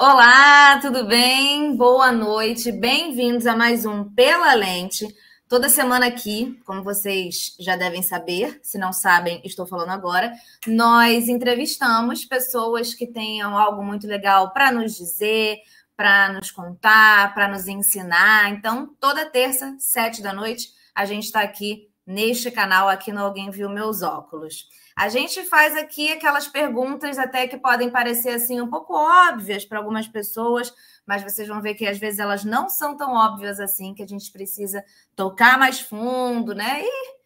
Olá, tudo bem? Boa noite, bem-vindos a mais um Pela Lente. Toda semana aqui, como vocês já devem saber, se não sabem, estou falando agora, nós entrevistamos pessoas que tenham algo muito legal para nos dizer, para nos contar, para nos ensinar. Então, toda terça, sete da noite, a gente está aqui neste canal, aqui no Alguém Viu Meus Óculos. A gente faz aqui aquelas perguntas até que podem parecer assim um pouco óbvias para algumas pessoas, mas vocês vão ver que às vezes elas não são tão óbvias assim, que a gente precisa tocar mais fundo, né? E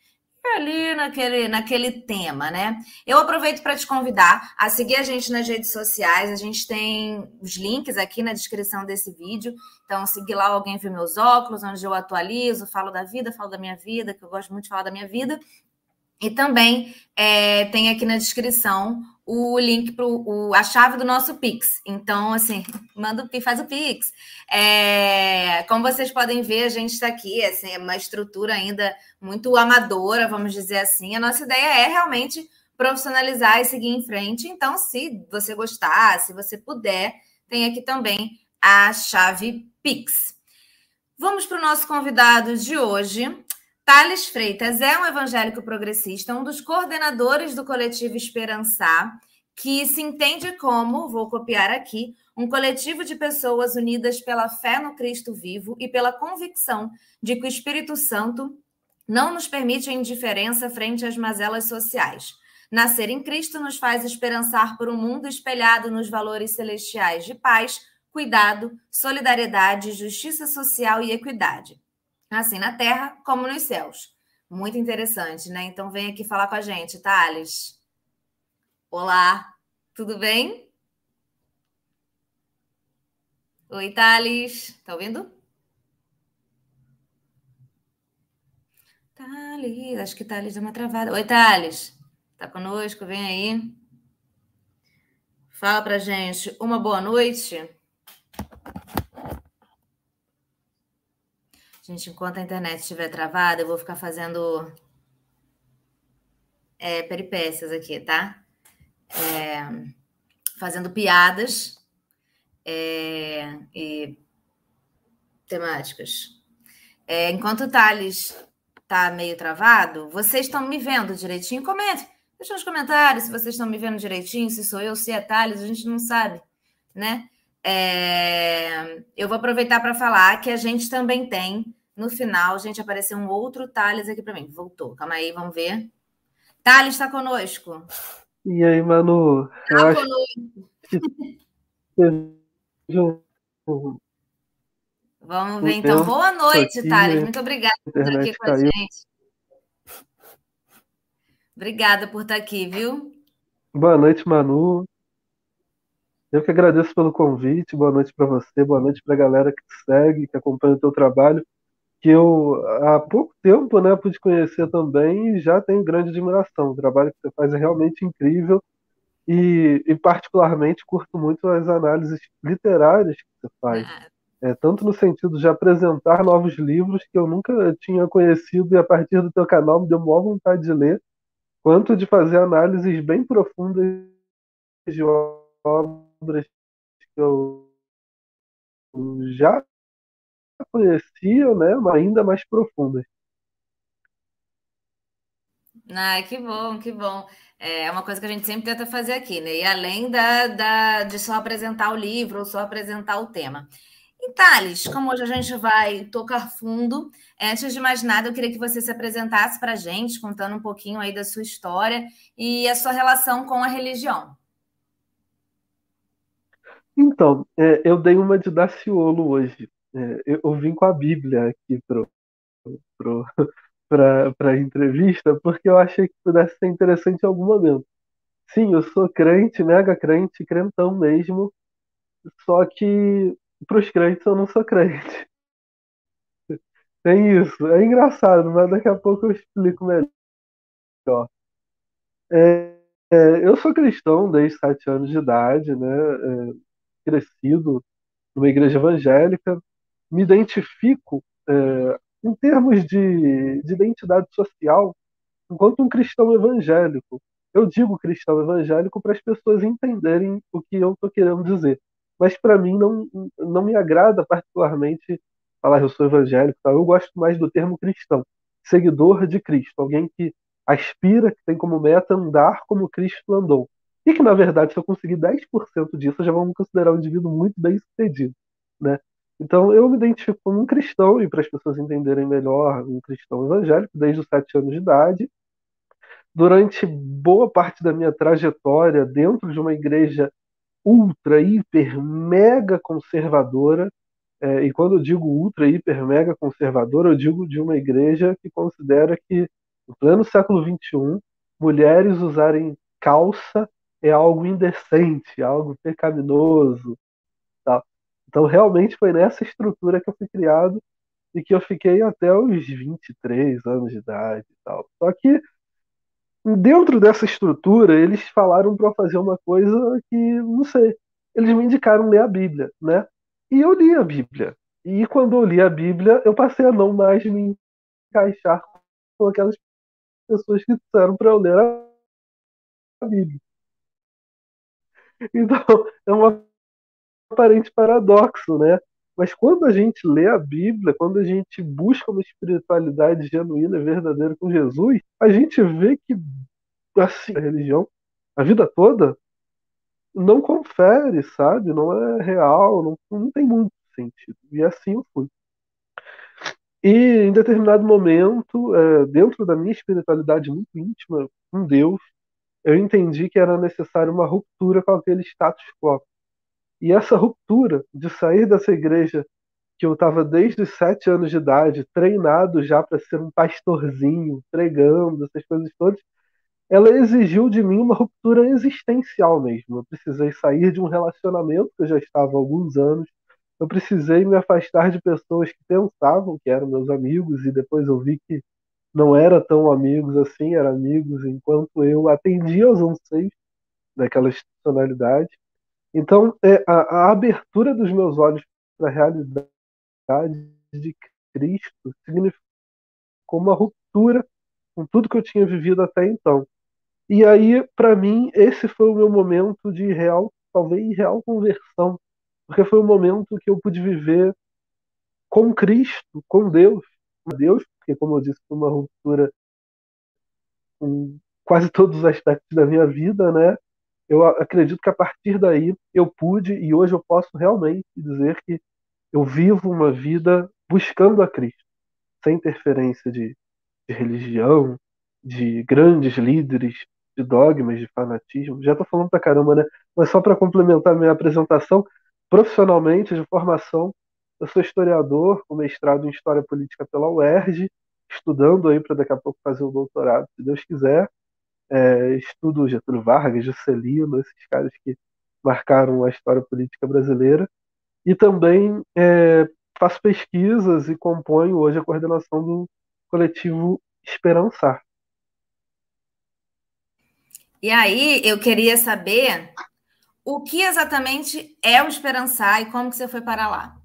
ali naquele, naquele tema, né? Eu aproveito para te convidar a seguir a gente nas redes sociais. A gente tem os links aqui na descrição desse vídeo. Então, seguir lá alguém viu meus óculos, onde eu atualizo, falo da vida, falo da minha vida, que eu gosto muito de falar da minha vida. E também é, tem aqui na descrição o link para a chave do nosso Pix. Então, assim, manda o faz o Pix. É, como vocês podem ver, a gente está aqui, assim, é uma estrutura ainda muito amadora, vamos dizer assim. A nossa ideia é realmente profissionalizar e seguir em frente. Então, se você gostar, se você puder, tem aqui também a chave Pix. Vamos para o nosso convidado de hoje. Thales Freitas é um evangélico progressista, um dos coordenadores do coletivo Esperançar, que se entende como, vou copiar aqui, um coletivo de pessoas unidas pela fé no Cristo vivo e pela convicção de que o Espírito Santo não nos permite a indiferença frente às mazelas sociais. Nascer em Cristo nos faz esperançar por um mundo espelhado nos valores celestiais de paz, cuidado, solidariedade, justiça social e equidade assim na terra como nos céus. Muito interessante, né? Então vem aqui falar com a gente, Thales. Olá, tudo bem? Oi, Thales. Tá ouvindo? Thales, acho que Thales deu uma travada. Oi, Thales. Tá conosco? Vem aí. Fala pra gente. Uma boa noite. Gente, enquanto a internet estiver travada, eu vou ficar fazendo é, peripécias aqui, tá? É, fazendo piadas é, e temáticas. É, enquanto o Thales tá meio travado, vocês estão me vendo direitinho? Comente. Deixa nos comentários se vocês estão me vendo direitinho, se sou eu, se é Thales, a gente não sabe, né? É, eu vou aproveitar para falar que a gente também tem, no final, gente, apareceu um outro Thales aqui para mim. Voltou. Calma aí, vamos ver. Thales está conosco. E aí, Manu? Tá conosco. Vamos ver, então. Boa noite, aqui, Thales. Muito obrigada por estar aqui com a gente. Obrigada por estar aqui, viu? Boa noite, Manu. Eu que agradeço pelo convite. Boa noite para você, boa noite para a galera que te segue, que acompanha o teu trabalho, que eu há pouco tempo né, pude conhecer também e já tenho grande admiração. O trabalho que você faz é realmente incrível e, e particularmente curto muito as análises literárias que você faz. Ah. É, tanto no sentido de apresentar novos livros que eu nunca tinha conhecido e a partir do teu canal me deu maior vontade de ler, quanto de fazer análises bem profundas de obras que eu já conhecia, né, ainda mais profundas. Ah, que bom, que bom. É uma coisa que a gente sempre tenta fazer aqui, né? E além da, da, de só apresentar o livro ou só apresentar o tema. E Thales, como hoje a gente vai tocar fundo, antes de mais nada, eu queria que você se apresentasse para a gente, contando um pouquinho aí da sua história e a sua relação com a religião. Então, é, eu dei uma de Daciolo hoje. É, eu vim com a Bíblia aqui pro, pro, para a entrevista, porque eu achei que pudesse ser interessante em algum momento. Sim, eu sou crente, mega crente, crentão mesmo, só que para os crentes eu não sou crente. Tem isso. É engraçado, mas daqui a pouco eu explico melhor. É, é, eu sou cristão desde sete anos de idade, né? É, crescido numa igreja evangélica. Me identifico, é, em termos de, de identidade social, enquanto um cristão evangélico. Eu digo cristão evangélico para as pessoas entenderem o que eu estou querendo dizer. mas para mim não, não me agrada particularmente falar eu sou evangélico. Tá? Eu gosto mais do termo cristão, seguidor de Cristo, alguém que aspira, que tem como meta andar como Cristo andou. E que, na verdade, se eu conseguir 10% disso, eu já me considerar um indivíduo muito bem sucedido. Né? Então, eu me identifico como um cristão, e para as pessoas entenderem melhor, um cristão evangélico, desde os sete anos de idade. Durante boa parte da minha trajetória dentro de uma igreja ultra, hiper, mega conservadora, é, e quando eu digo ultra, hiper, mega conservadora, eu digo de uma igreja que considera que, no pleno século XXI, mulheres usarem calça é algo indecente, algo pecaminoso. Então, realmente foi nessa estrutura que eu fui criado e que eu fiquei até os 23 anos de idade e tal. Só que dentro dessa estrutura, eles falaram para fazer uma coisa que, não sei, eles me indicaram ler a Bíblia, né? E eu li a Bíblia. E quando eu li a Bíblia, eu passei a não mais me encaixar com aquelas pessoas que disseram para eu ler a Bíblia. Então, é um aparente paradoxo, né? Mas quando a gente lê a Bíblia, quando a gente busca uma espiritualidade genuína e verdadeira com Jesus, a gente vê que assim, a religião, a vida toda, não confere, sabe? Não é real, não, não tem muito sentido. E assim eu fui. E em determinado momento, é, dentro da minha espiritualidade muito íntima com Deus, eu entendi que era necessário uma ruptura com aquele status quo. E essa ruptura de sair dessa igreja que eu estava desde os sete anos de idade, treinado já para ser um pastorzinho, pregando, essas coisas todas, ela exigiu de mim uma ruptura existencial mesmo. Eu precisei sair de um relacionamento que eu já estava há alguns anos. Eu precisei me afastar de pessoas que pensavam que eram meus amigos e depois eu vi que não era tão amigos assim, eram amigos enquanto eu atendia aos anseios daquela institucionalidade. Então, é, a, a abertura dos meus olhos para a realidade de Cristo significou uma ruptura com tudo que eu tinha vivido até então. E aí, para mim, esse foi o meu momento de real, talvez real conversão, porque foi o momento que eu pude viver com Cristo, com Deus, Deus, porque, como eu disse, foi uma ruptura com quase todos os aspectos da minha vida, né? Eu acredito que a partir daí eu pude e hoje eu posso realmente dizer que eu vivo uma vida buscando a Cristo, sem interferência de, de religião, de grandes líderes, de dogmas, de fanatismo. Já estou falando pra caramba, né? Mas só para complementar minha apresentação, profissionalmente, de formação, eu sou historiador, com mestrado em História Política pela UERJ, estudando aí para daqui a pouco fazer o doutorado, se Deus quiser. É, estudo Getúlio Vargas, Juscelino, esses caras que marcaram a história política brasileira. E também é, faço pesquisas e componho hoje a coordenação do coletivo Esperançar. E aí, eu queria saber o que exatamente é o Esperançar e como que você foi para lá.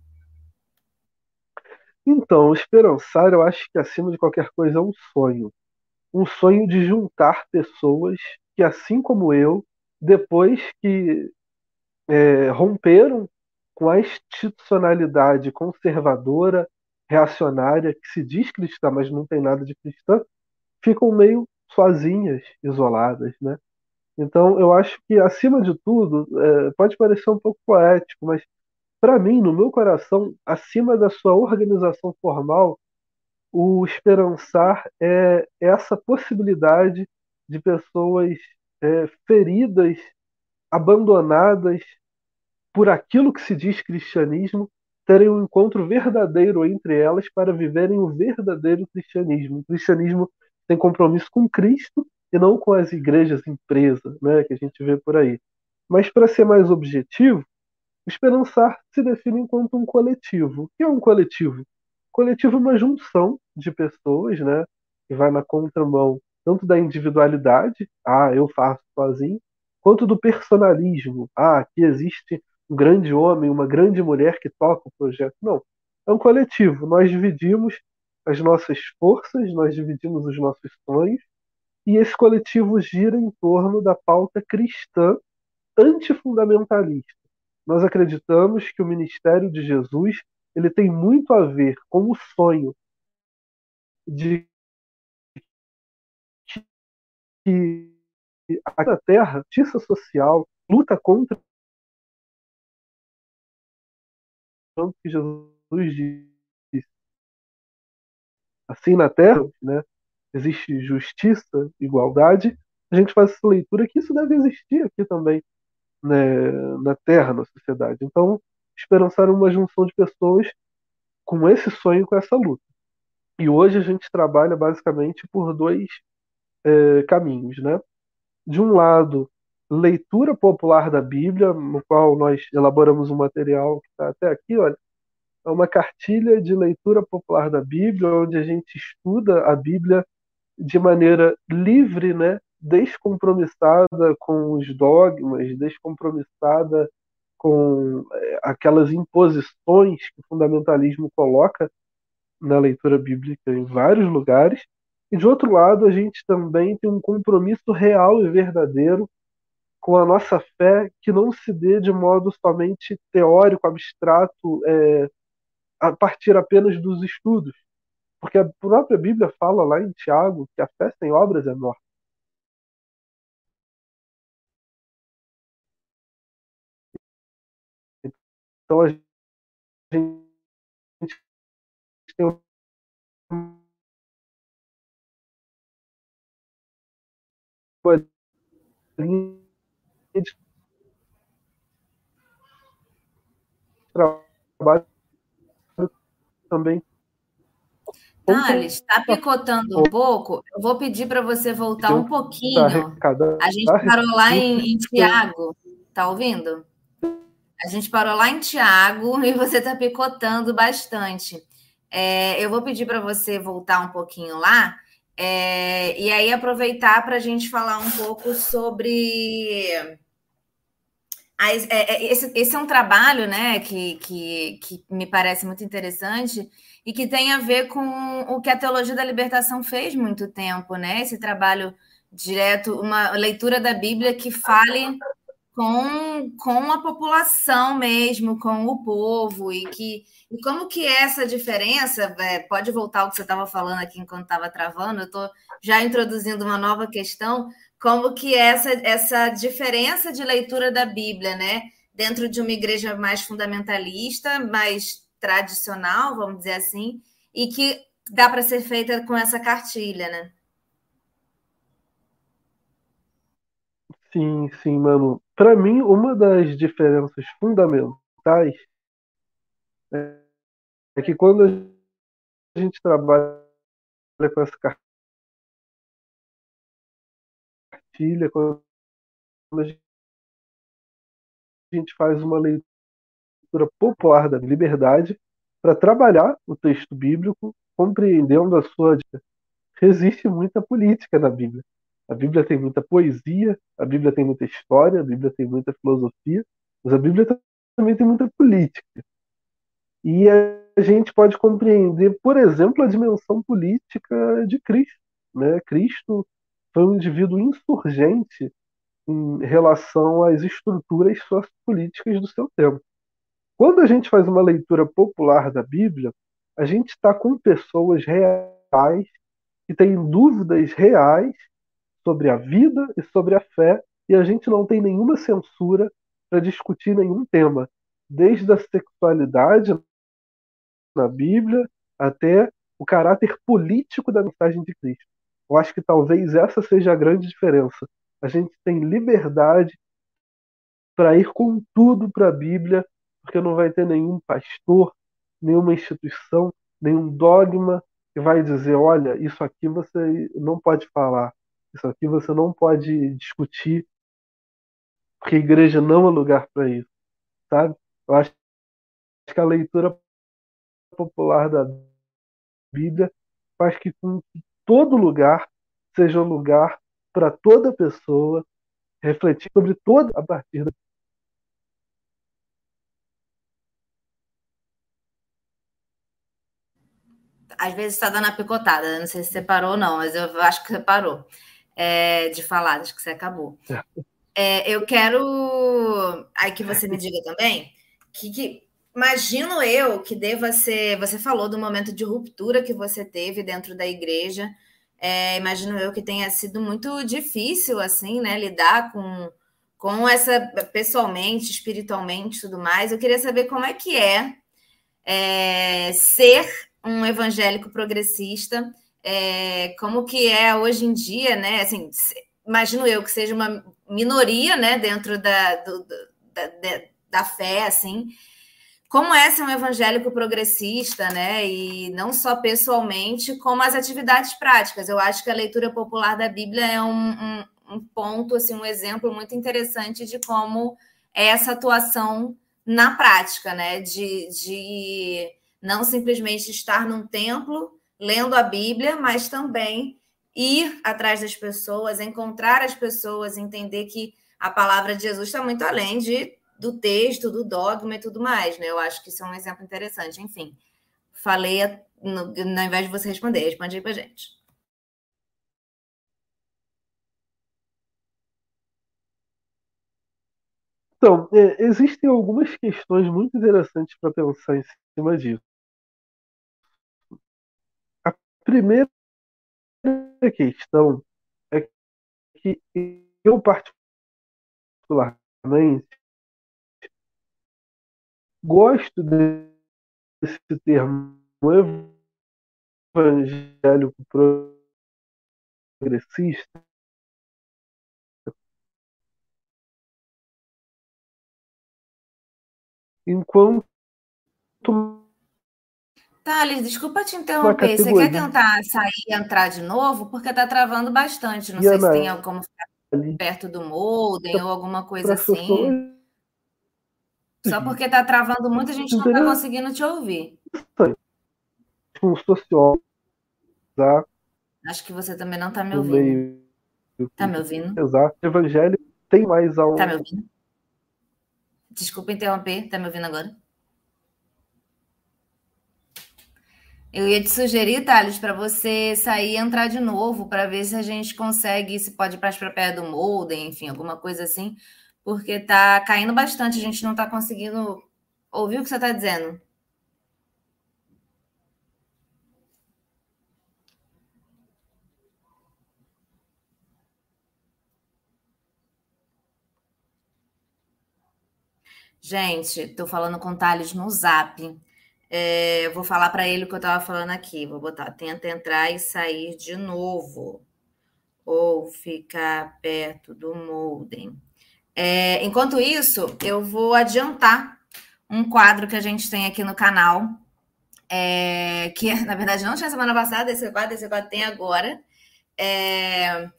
Então, esperançar, eu acho que acima de qualquer coisa é um sonho. Um sonho de juntar pessoas que, assim como eu, depois que é, romperam com a institucionalidade conservadora, reacionária, que se diz cristã, mas não tem nada de cristã, ficam meio sozinhas, isoladas, né? Então, eu acho que, acima de tudo, é, pode parecer um pouco poético, mas para mim, no meu coração, acima da sua organização formal, o esperançar é essa possibilidade de pessoas é, feridas, abandonadas por aquilo que se diz cristianismo, terem um encontro verdadeiro entre elas para viverem o verdadeiro cristianismo. O cristianismo tem compromisso com Cristo e não com as igrejas empresas né, que a gente vê por aí. Mas, para ser mais objetivo, Esperançar se define enquanto um coletivo. O que é um coletivo? Coletivo é uma junção de pessoas, né, que vai na contramão tanto da individualidade, ah, eu faço sozinho, quanto do personalismo, ah, aqui existe um grande homem, uma grande mulher que toca o projeto. Não, é um coletivo. Nós dividimos as nossas forças, nós dividimos os nossos sonhos, e esse coletivo gira em torno da pauta cristã antifundamentalista nós acreditamos que o ministério de Jesus ele tem muito a ver com o sonho de que a Terra, justiça social, luta contra o que Jesus disse. Assim na Terra, né, existe justiça, igualdade, a gente faz essa leitura que isso deve existir aqui também né, na Terra, na sociedade. Então, esperançar uma junção de pessoas com esse sonho, com essa luta. E hoje a gente trabalha basicamente por dois é, caminhos, né? De um lado, leitura popular da Bíblia, no qual nós elaboramos um material que está até aqui, olha, é uma cartilha de leitura popular da Bíblia, onde a gente estuda a Bíblia de maneira livre, né? descompromissada com os dogmas, descompromissada com é, aquelas imposições que o fundamentalismo coloca na leitura bíblica em vários lugares. E de outro lado, a gente também tem um compromisso real e verdadeiro com a nossa fé que não se dê de modo somente teórico, abstrato, é, a partir apenas dos estudos. Porque a própria Bíblia fala lá em Tiago que a fé sem obras é morta. Então a gente tem uma linha de trabalho também. Thales, está picotando um pouco. Eu vou pedir para você voltar um pouquinho. A gente parou lá em, em Tiago. Está ouvindo? A gente parou lá em Tiago e você está picotando bastante. É, eu vou pedir para você voltar um pouquinho lá é, e aí aproveitar para a gente falar um pouco sobre. É, é, esse, esse, é um trabalho né, que, que, que me parece muito interessante e que tem a ver com o que a Teologia da Libertação fez muito tempo, né? Esse trabalho direto, uma leitura da Bíblia que fale com, com a população mesmo, com o povo, e que e como que é essa diferença, é, pode voltar ao que você estava falando aqui enquanto estava travando, eu estou já introduzindo uma nova questão, como que é essa, essa diferença de leitura da Bíblia, né? Dentro de uma igreja mais fundamentalista, mais tradicional, vamos dizer assim, e que dá para ser feita com essa cartilha, né? Sim, sim, mano. Para mim, uma das diferenças fundamentais é, que quando a gente trabalha com essa cartilha, quando a gente faz uma leitura popular da liberdade para trabalhar o texto bíblico, compreendendo a sua. Existe muita política na Bíblia. A Bíblia tem muita poesia, a Bíblia tem muita história, a Bíblia tem muita filosofia, mas a Bíblia também tem muita política. E a gente pode compreender, por exemplo, a dimensão política de Cristo. Né? Cristo foi um indivíduo insurgente em relação às estruturas sociopolíticas do seu tempo. Quando a gente faz uma leitura popular da Bíblia, a gente está com pessoas reais que têm dúvidas reais sobre a vida e sobre a fé, e a gente não tem nenhuma censura para discutir nenhum tema, desde a sexualidade na Bíblia até o caráter político da mensagem de Cristo. Eu acho que talvez essa seja a grande diferença. A gente tem liberdade para ir com tudo para a Bíblia, porque não vai ter nenhum pastor, nenhuma instituição, nenhum dogma que vai dizer: olha, isso aqui você não pode falar, isso aqui você não pode discutir, porque a igreja não é lugar para isso, sabe? Eu acho que a leitura popular da Bíblia faz que todo lugar seja um lugar para toda pessoa refletir sobre toda a partir da às vezes está dando a picotada, não sei se você parou ou não, mas eu acho que você parou é, de falar, acho que você acabou. É, eu quero aí que você me diga também que, que imagino eu que deva ser. Você falou do momento de ruptura que você teve dentro da igreja. É, imagino eu que tenha sido muito difícil assim, né, lidar com com essa pessoalmente, espiritualmente, tudo mais. Eu queria saber como é que é, é ser um evangélico progressista, é, como que é hoje em dia, né? Assim, imagino eu que seja uma minoria, né, dentro da, do, da, da, fé, assim. Como é ser um evangélico progressista, né? E não só pessoalmente, como as atividades práticas. Eu acho que a leitura popular da Bíblia é um, um um ponto, assim, um exemplo muito interessante de como é essa atuação na prática, né? De, de não simplesmente estar num templo lendo a Bíblia, mas também ir atrás das pessoas, encontrar as pessoas, entender que a palavra de Jesus está muito além de, do texto, do dogma e tudo mais, né? Eu acho que isso é um exemplo interessante. Enfim, falei, no, ao invés de você responder, responde aí para gente. Então, é, existem algumas questões muito interessantes para pensar em cima disso. Primeira questão é que eu, particularmente, gosto desse termo evangélico progressista enquanto Thales, desculpa te interromper. Você quer tentar sair e entrar de novo? Porque está travando bastante. Não e sei se tem como ficar perto do modem ou alguma coisa assim. Só porque está travando muito, a gente não está conseguindo te ouvir. Um sociólogo. Tá? Acho que você também não está me ouvindo. Está me ouvindo? Exato. Evangelho tem mais algo. Está me ouvindo? Desculpa interromper, tá me ouvindo agora? Eu ia te sugerir, Thales, para você sair e entrar de novo, para ver se a gente consegue, se pode ir para perto do molden, enfim, alguma coisa assim, porque tá caindo bastante, a gente não está conseguindo ouvir o que você está dizendo. Gente, estou falando com o Thales no zap. É, vou falar para ele o que eu estava falando aqui. Vou botar, tenta entrar e sair de novo. Ou ficar perto do modem. É, enquanto isso, eu vou adiantar um quadro que a gente tem aqui no canal. É, que na verdade não tinha semana passada, esse quadro, esse quadro tem agora. É,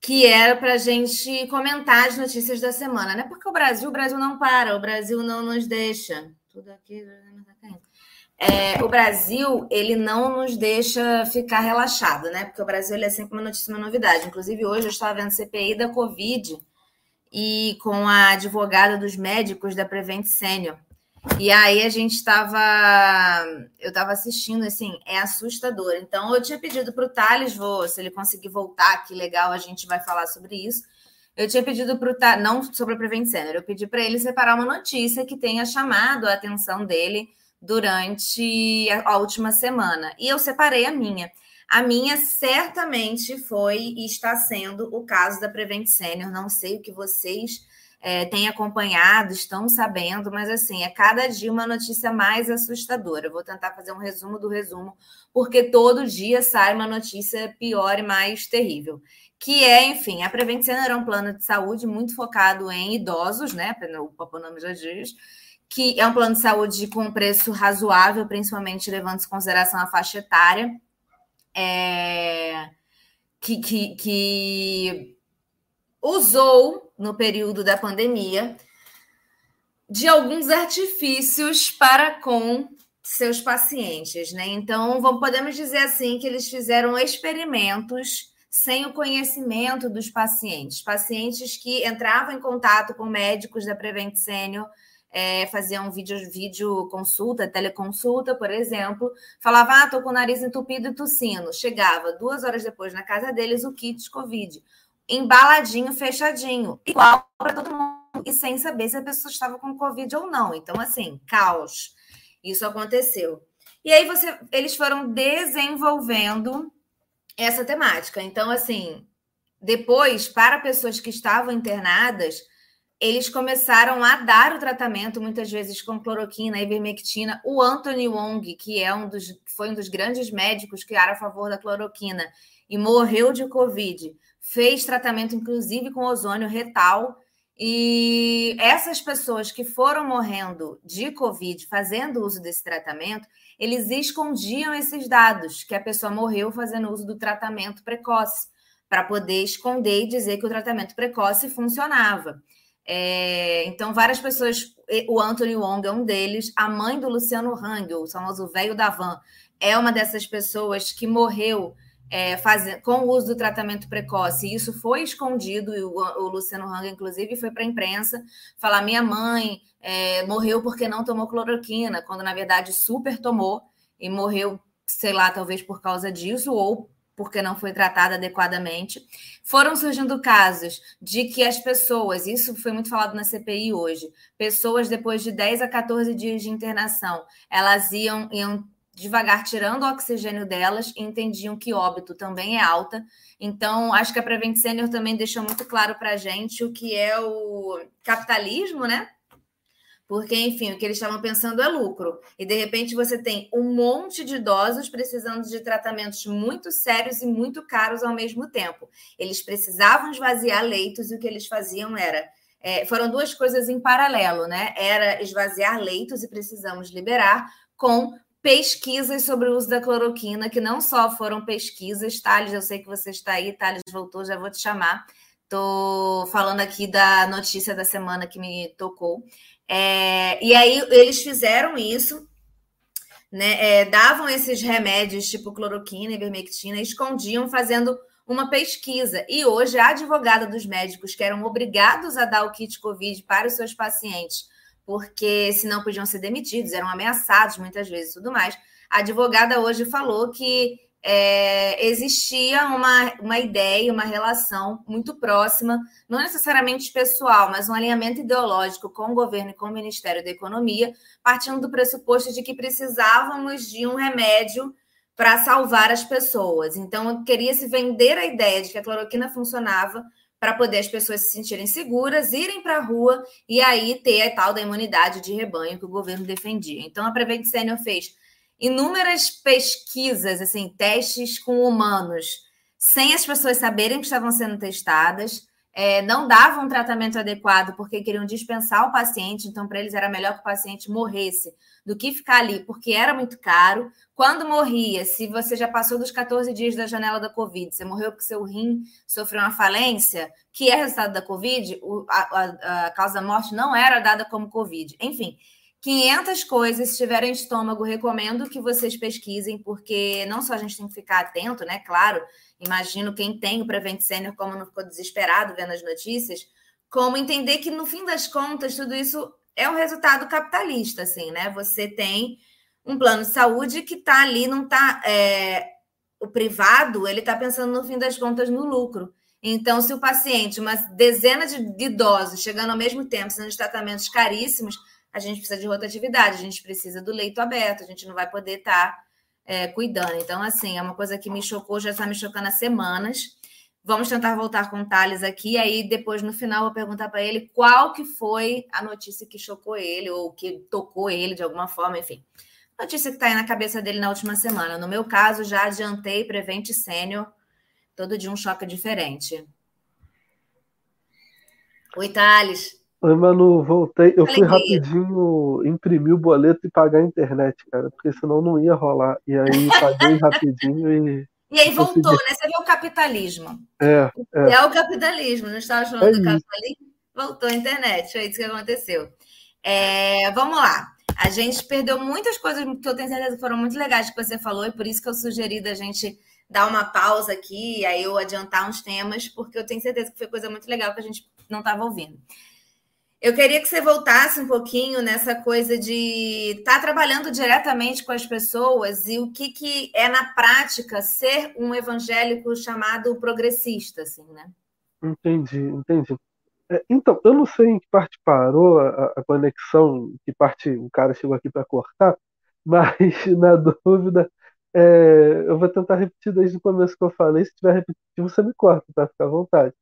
que era para a gente comentar as notícias da semana, né? Porque o Brasil, o Brasil não para, o Brasil não nos deixa. Tudo aqui é, o Brasil ele não nos deixa ficar relaxado, né? Porque o Brasil é sempre uma notícia, uma novidade. Inclusive hoje eu estava vendo CPI da Covid e com a advogada dos médicos da Prevent Senior. E aí a gente estava, eu estava assistindo, assim, é assustador. Então eu tinha pedido para o Thales, vou, se ele conseguir voltar, que legal, a gente vai falar sobre isso. Eu tinha pedido para o Thales, não sobre a Prevent Center, eu pedi para ele separar uma notícia que tenha chamado a atenção dele durante a última semana. E eu separei a minha. A minha certamente foi e está sendo o caso da Prevent Senior. Não sei o que vocês é, têm acompanhado, estão sabendo, mas assim, é cada dia uma notícia mais assustadora. Eu vou tentar fazer um resumo do resumo, porque todo dia sai uma notícia pior e mais terrível. Que é, enfim, a Prevencena era um plano de saúde muito focado em idosos, né? O próprio nome já diz, que é um plano de saúde com preço razoável, principalmente levando em consideração a faixa etária. É, que, que, que usou, no período da pandemia, de alguns artifícios para com seus pacientes, né? Então, vamos, podemos dizer assim que eles fizeram experimentos sem o conhecimento dos pacientes. Pacientes que entravam em contato com médicos da Prevent Senior, é, faziam vídeo, vídeo consulta, teleconsulta, por exemplo, falava, ah, com o nariz entupido e tossindo. Chegava duas horas depois na casa deles o kit Covid embaladinho, fechadinho, igual para todo mundo, e sem saber se a pessoa estava com Covid ou não. Então, assim, caos. Isso aconteceu. E aí você, eles foram desenvolvendo essa temática. Então, assim, depois, para pessoas que estavam internadas, eles começaram a dar o tratamento, muitas vezes com cloroquina, ivermectina. O Anthony Wong, que é um dos, foi um dos grandes médicos que era a favor da cloroquina e morreu de Covid, fez tratamento, inclusive, com ozônio retal. E essas pessoas que foram morrendo de Covid, fazendo uso desse tratamento, eles escondiam esses dados, que a pessoa morreu fazendo uso do tratamento precoce, para poder esconder e dizer que o tratamento precoce funcionava. É, então, várias pessoas, o Anthony Wong é um deles, a mãe do Luciano Hang, o famoso velho da van, é uma dessas pessoas que morreu é, faz, com o uso do tratamento precoce. Isso foi escondido, e o, o Luciano Hang, inclusive, foi para a imprensa falar: minha mãe é, morreu porque não tomou cloroquina, quando na verdade super tomou e morreu, sei lá, talvez por causa disso, ou porque não foi tratada adequadamente. Foram surgindo casos de que as pessoas, isso foi muito falado na CPI hoje, pessoas depois de 10 a 14 dias de internação, elas iam, iam devagar tirando o oxigênio delas e entendiam que óbito também é alta. Então, acho que a Prevent Senior também deixou muito claro para a gente o que é o capitalismo, né? Porque, enfim, o que eles estavam pensando é lucro. E, de repente, você tem um monte de idosos precisando de tratamentos muito sérios e muito caros ao mesmo tempo. Eles precisavam esvaziar leitos e o que eles faziam era. É, foram duas coisas em paralelo, né? Era esvaziar leitos e precisamos liberar, com pesquisas sobre o uso da cloroquina, que não só foram pesquisas, Thales, eu sei que você está aí, Thales voltou, já vou te chamar. Estou falando aqui da notícia da semana que me tocou. É, e aí eles fizeram isso, né, é, davam esses remédios tipo cloroquina, ivermectina, escondiam fazendo uma pesquisa. E hoje a advogada dos médicos que eram obrigados a dar o kit COVID para os seus pacientes, porque senão podiam ser demitidos, eram ameaçados muitas vezes e tudo mais. A advogada hoje falou que é, existia uma, uma ideia, uma relação muito próxima, não necessariamente pessoal, mas um alinhamento ideológico com o governo e com o Ministério da Economia, partindo do pressuposto de que precisávamos de um remédio para salvar as pessoas. Então, queria se vender a ideia de que a cloroquina funcionava para poder as pessoas se sentirem seguras, irem para a rua e aí ter a tal da imunidade de rebanho que o governo defendia. Então, a Prevent Senior fez inúmeras pesquisas, assim, testes com humanos, sem as pessoas saberem que estavam sendo testadas, é, não davam um tratamento adequado porque queriam dispensar o paciente, então para eles era melhor que o paciente morresse do que ficar ali, porque era muito caro. Quando morria, se você já passou dos 14 dias da janela da Covid, você morreu porque seu rim sofreu uma falência, que é resultado da Covid, a, a, a causa da morte não era dada como Covid. Enfim, 500 coisas. Se tiverem estômago, recomendo que vocês pesquisem, porque não só a gente tem que ficar atento, né? Claro, imagino quem tem o Prevent Senior como não ficou desesperado vendo as notícias, como entender que no fim das contas tudo isso é um resultado capitalista, assim, né? Você tem um plano de saúde que está ali, não está. É... O privado, ele está pensando no fim das contas no lucro. Então, se o paciente, uma dezena de, idosos chegando ao mesmo tempo, sendo de tratamentos caríssimos, a gente precisa de rotatividade, a gente precisa do leito aberto, a gente não vai poder estar tá, é, cuidando. Então, assim, é uma coisa que me chocou, já está me chocando há semanas. Vamos tentar voltar com o Thales aqui, aí depois, no final, vou perguntar para ele qual que foi a notícia que chocou ele, ou que tocou ele de alguma forma, enfim. Notícia que está aí na cabeça dele na última semana. No meu caso, já adiantei Prevent Sênior, todo dia um choque diferente. Oi, Thales. Oi, Manu, voltei. Eu fui rapidinho imprimir o boleto e pagar a internet, cara, porque senão não ia rolar. E aí paguei rapidinho e. E aí voltou, consegui. né? Você viu o capitalismo. É, é. é o capitalismo, não estava falando é do capitalismo? Voltou a internet, foi isso que aconteceu. É, vamos lá. A gente perdeu muitas coisas que eu tenho certeza que foram muito legais que você falou, e por isso que eu sugeri da gente dar uma pausa aqui, aí eu adiantar uns temas, porque eu tenho certeza que foi coisa muito legal que a gente não estava ouvindo. Eu queria que você voltasse um pouquinho nessa coisa de estar tá trabalhando diretamente com as pessoas e o que, que é, na prática, ser um evangélico chamado progressista, assim, né? Entendi, entendi. É, então, eu não sei em que parte parou a, a conexão, que parte o cara chegou aqui para cortar, mas na dúvida, é, eu vou tentar repetir desde o começo que eu falei. Se tiver repetitivo, você me corta, tá? Fica à vontade.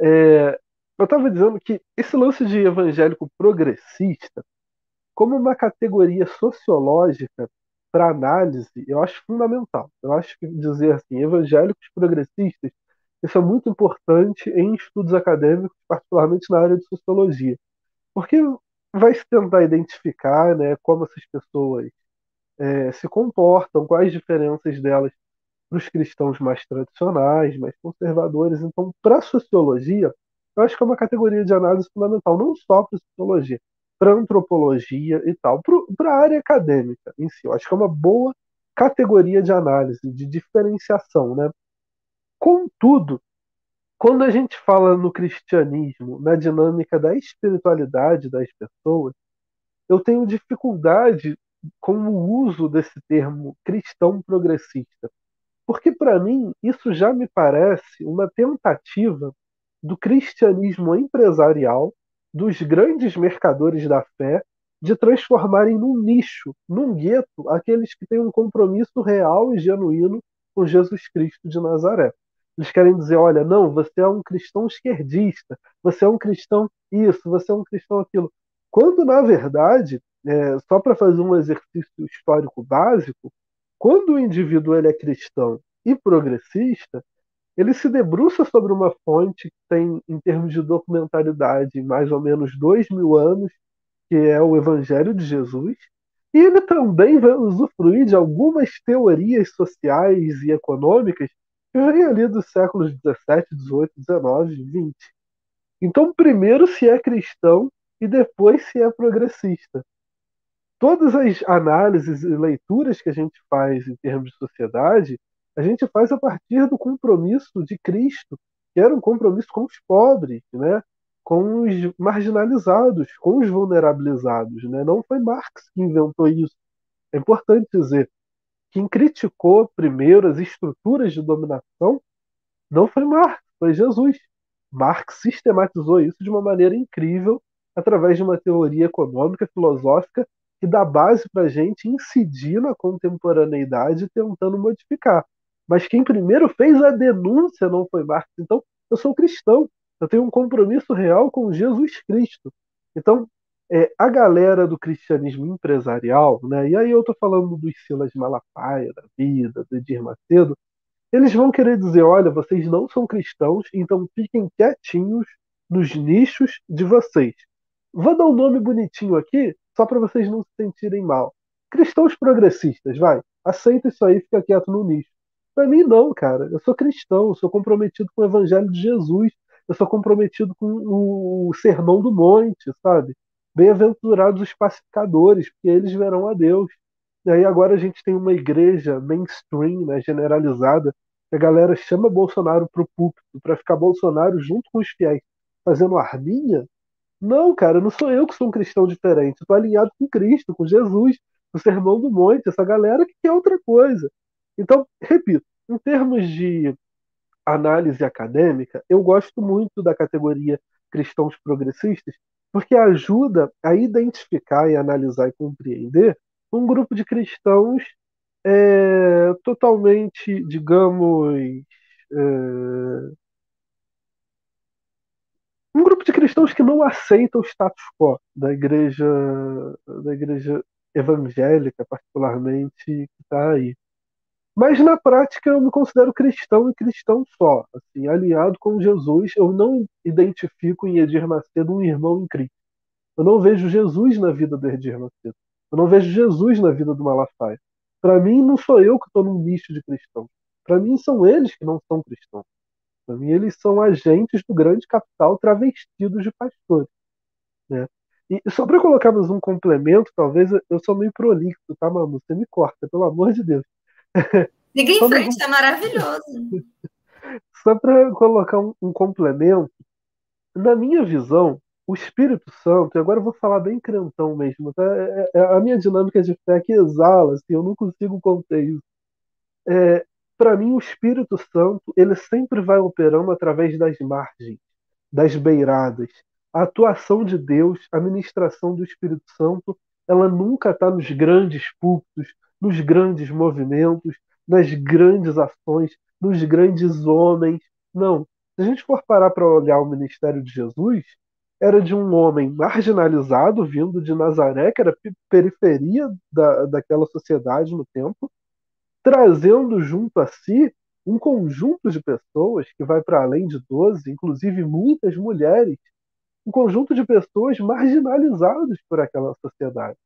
É, eu estava dizendo que esse lance de evangélico progressista, como uma categoria sociológica para análise, eu acho fundamental. Eu acho que dizer assim, evangélicos progressistas isso é muito importante em estudos acadêmicos, particularmente na área de sociologia, porque vai se tentar identificar né, como essas pessoas é, se comportam, quais diferenças delas para os cristãos mais tradicionais, mais conservadores. Então, para a sociologia, eu acho que é uma categoria de análise fundamental, não só para a sociologia, para antropologia e tal, para a área acadêmica em si. Eu acho que é uma boa categoria de análise, de diferenciação, né? Contudo, quando a gente fala no cristianismo, na dinâmica da espiritualidade das pessoas, eu tenho dificuldade com o uso desse termo cristão progressista. Porque, para mim, isso já me parece uma tentativa do cristianismo empresarial, dos grandes mercadores da fé, de transformarem num nicho, num gueto, aqueles que têm um compromisso real e genuíno com Jesus Cristo de Nazaré. Eles querem dizer, olha, não, você é um cristão esquerdista, você é um cristão isso, você é um cristão aquilo. Quando, na verdade, é, só para fazer um exercício histórico básico, quando o indivíduo ele é cristão e progressista, ele se debruça sobre uma fonte que tem, em termos de documentalidade, mais ou menos dois mil anos, que é o Evangelho de Jesus, e ele também vai usufruir de algumas teorias sociais e econômicas vem ali dos séculos 17, 18, 19, 20. Então, primeiro se é cristão e depois se é progressista. Todas as análises e leituras que a gente faz em termos de sociedade, a gente faz a partir do compromisso de Cristo, que era um compromisso com os pobres, né? com os marginalizados, com os vulnerabilizados. Né? Não foi Marx que inventou isso. É importante dizer. Quem criticou primeiro as estruturas de dominação não foi Marx, foi Jesus. Marx sistematizou isso de uma maneira incrível através de uma teoria econômica, filosófica, que dá base para a gente incidir na contemporaneidade tentando modificar. Mas quem primeiro fez a denúncia não foi Marx. Então, eu sou cristão, eu tenho um compromisso real com Jesus Cristo. Então, é, a galera do cristianismo empresarial, né, e aí eu estou falando dos Silas Malafaia, da vida, do Edir Macedo, eles vão querer dizer: olha, vocês não são cristãos, então fiquem quietinhos nos nichos de vocês. Vou dar um nome bonitinho aqui, só para vocês não se sentirem mal. Cristãos progressistas, vai. Aceita isso aí, fica quieto no nicho. Para mim, não, cara. Eu sou cristão, eu sou comprometido com o Evangelho de Jesus, eu sou comprometido com o Sermão do Monte, sabe? Bem-aventurados os pacificadores, porque eles verão a Deus. E aí agora a gente tem uma igreja mainstream, né, generalizada, que a galera chama Bolsonaro pro púlpito para ficar Bolsonaro junto com os fiéis, fazendo arminha. Não, cara, não sou eu que sou um cristão diferente. Estou alinhado com Cristo, com Jesus, com o Sermão do Monte, essa galera que quer outra coisa. Então, repito, em termos de análise acadêmica, eu gosto muito da categoria cristãos progressistas, porque ajuda a identificar e analisar e compreender um grupo de cristãos é, totalmente, digamos, é, um grupo de cristãos que não aceita o status quo da igreja, da igreja evangélica, particularmente, que está aí. Mas na prática eu me considero cristão e cristão só, assim, alinhado com Jesus. Eu não identifico em Edir Macedo um irmão em Cristo. Eu não vejo Jesus na vida do Edir Macedo. Eu não vejo Jesus na vida do Malafaia. Para mim não sou eu que estou num nicho de cristão. Para mim são eles que não são cristãos. Para mim eles são agentes do grande capital travestidos de pastores, né? E só para colocar mais um complemento, talvez eu sou meio prolixo, tá, Manu? Você me corta, pelo amor de Deus. Siga em frente, tá maravilhoso. Só para colocar um, um, complemento, na minha visão, o Espírito Santo, e agora eu vou falar bem crentão mesmo, tá? É, é a minha dinâmica de fé que exala, assim, eu não consigo conter isso. É, para mim, o Espírito Santo ele sempre vai operando através das margens, das beiradas. A atuação de Deus, a ministração do Espírito Santo, ela nunca está nos grandes púlpitos, nos grandes movimentos, nas grandes ações, nos grandes homens. Não. Se a gente for parar para olhar o ministério de Jesus, era de um homem marginalizado, vindo de Nazaré, que era periferia da, daquela sociedade no tempo, trazendo junto a si um conjunto de pessoas que vai para além de 12, inclusive muitas mulheres, um conjunto de pessoas marginalizadas por aquela sociedade.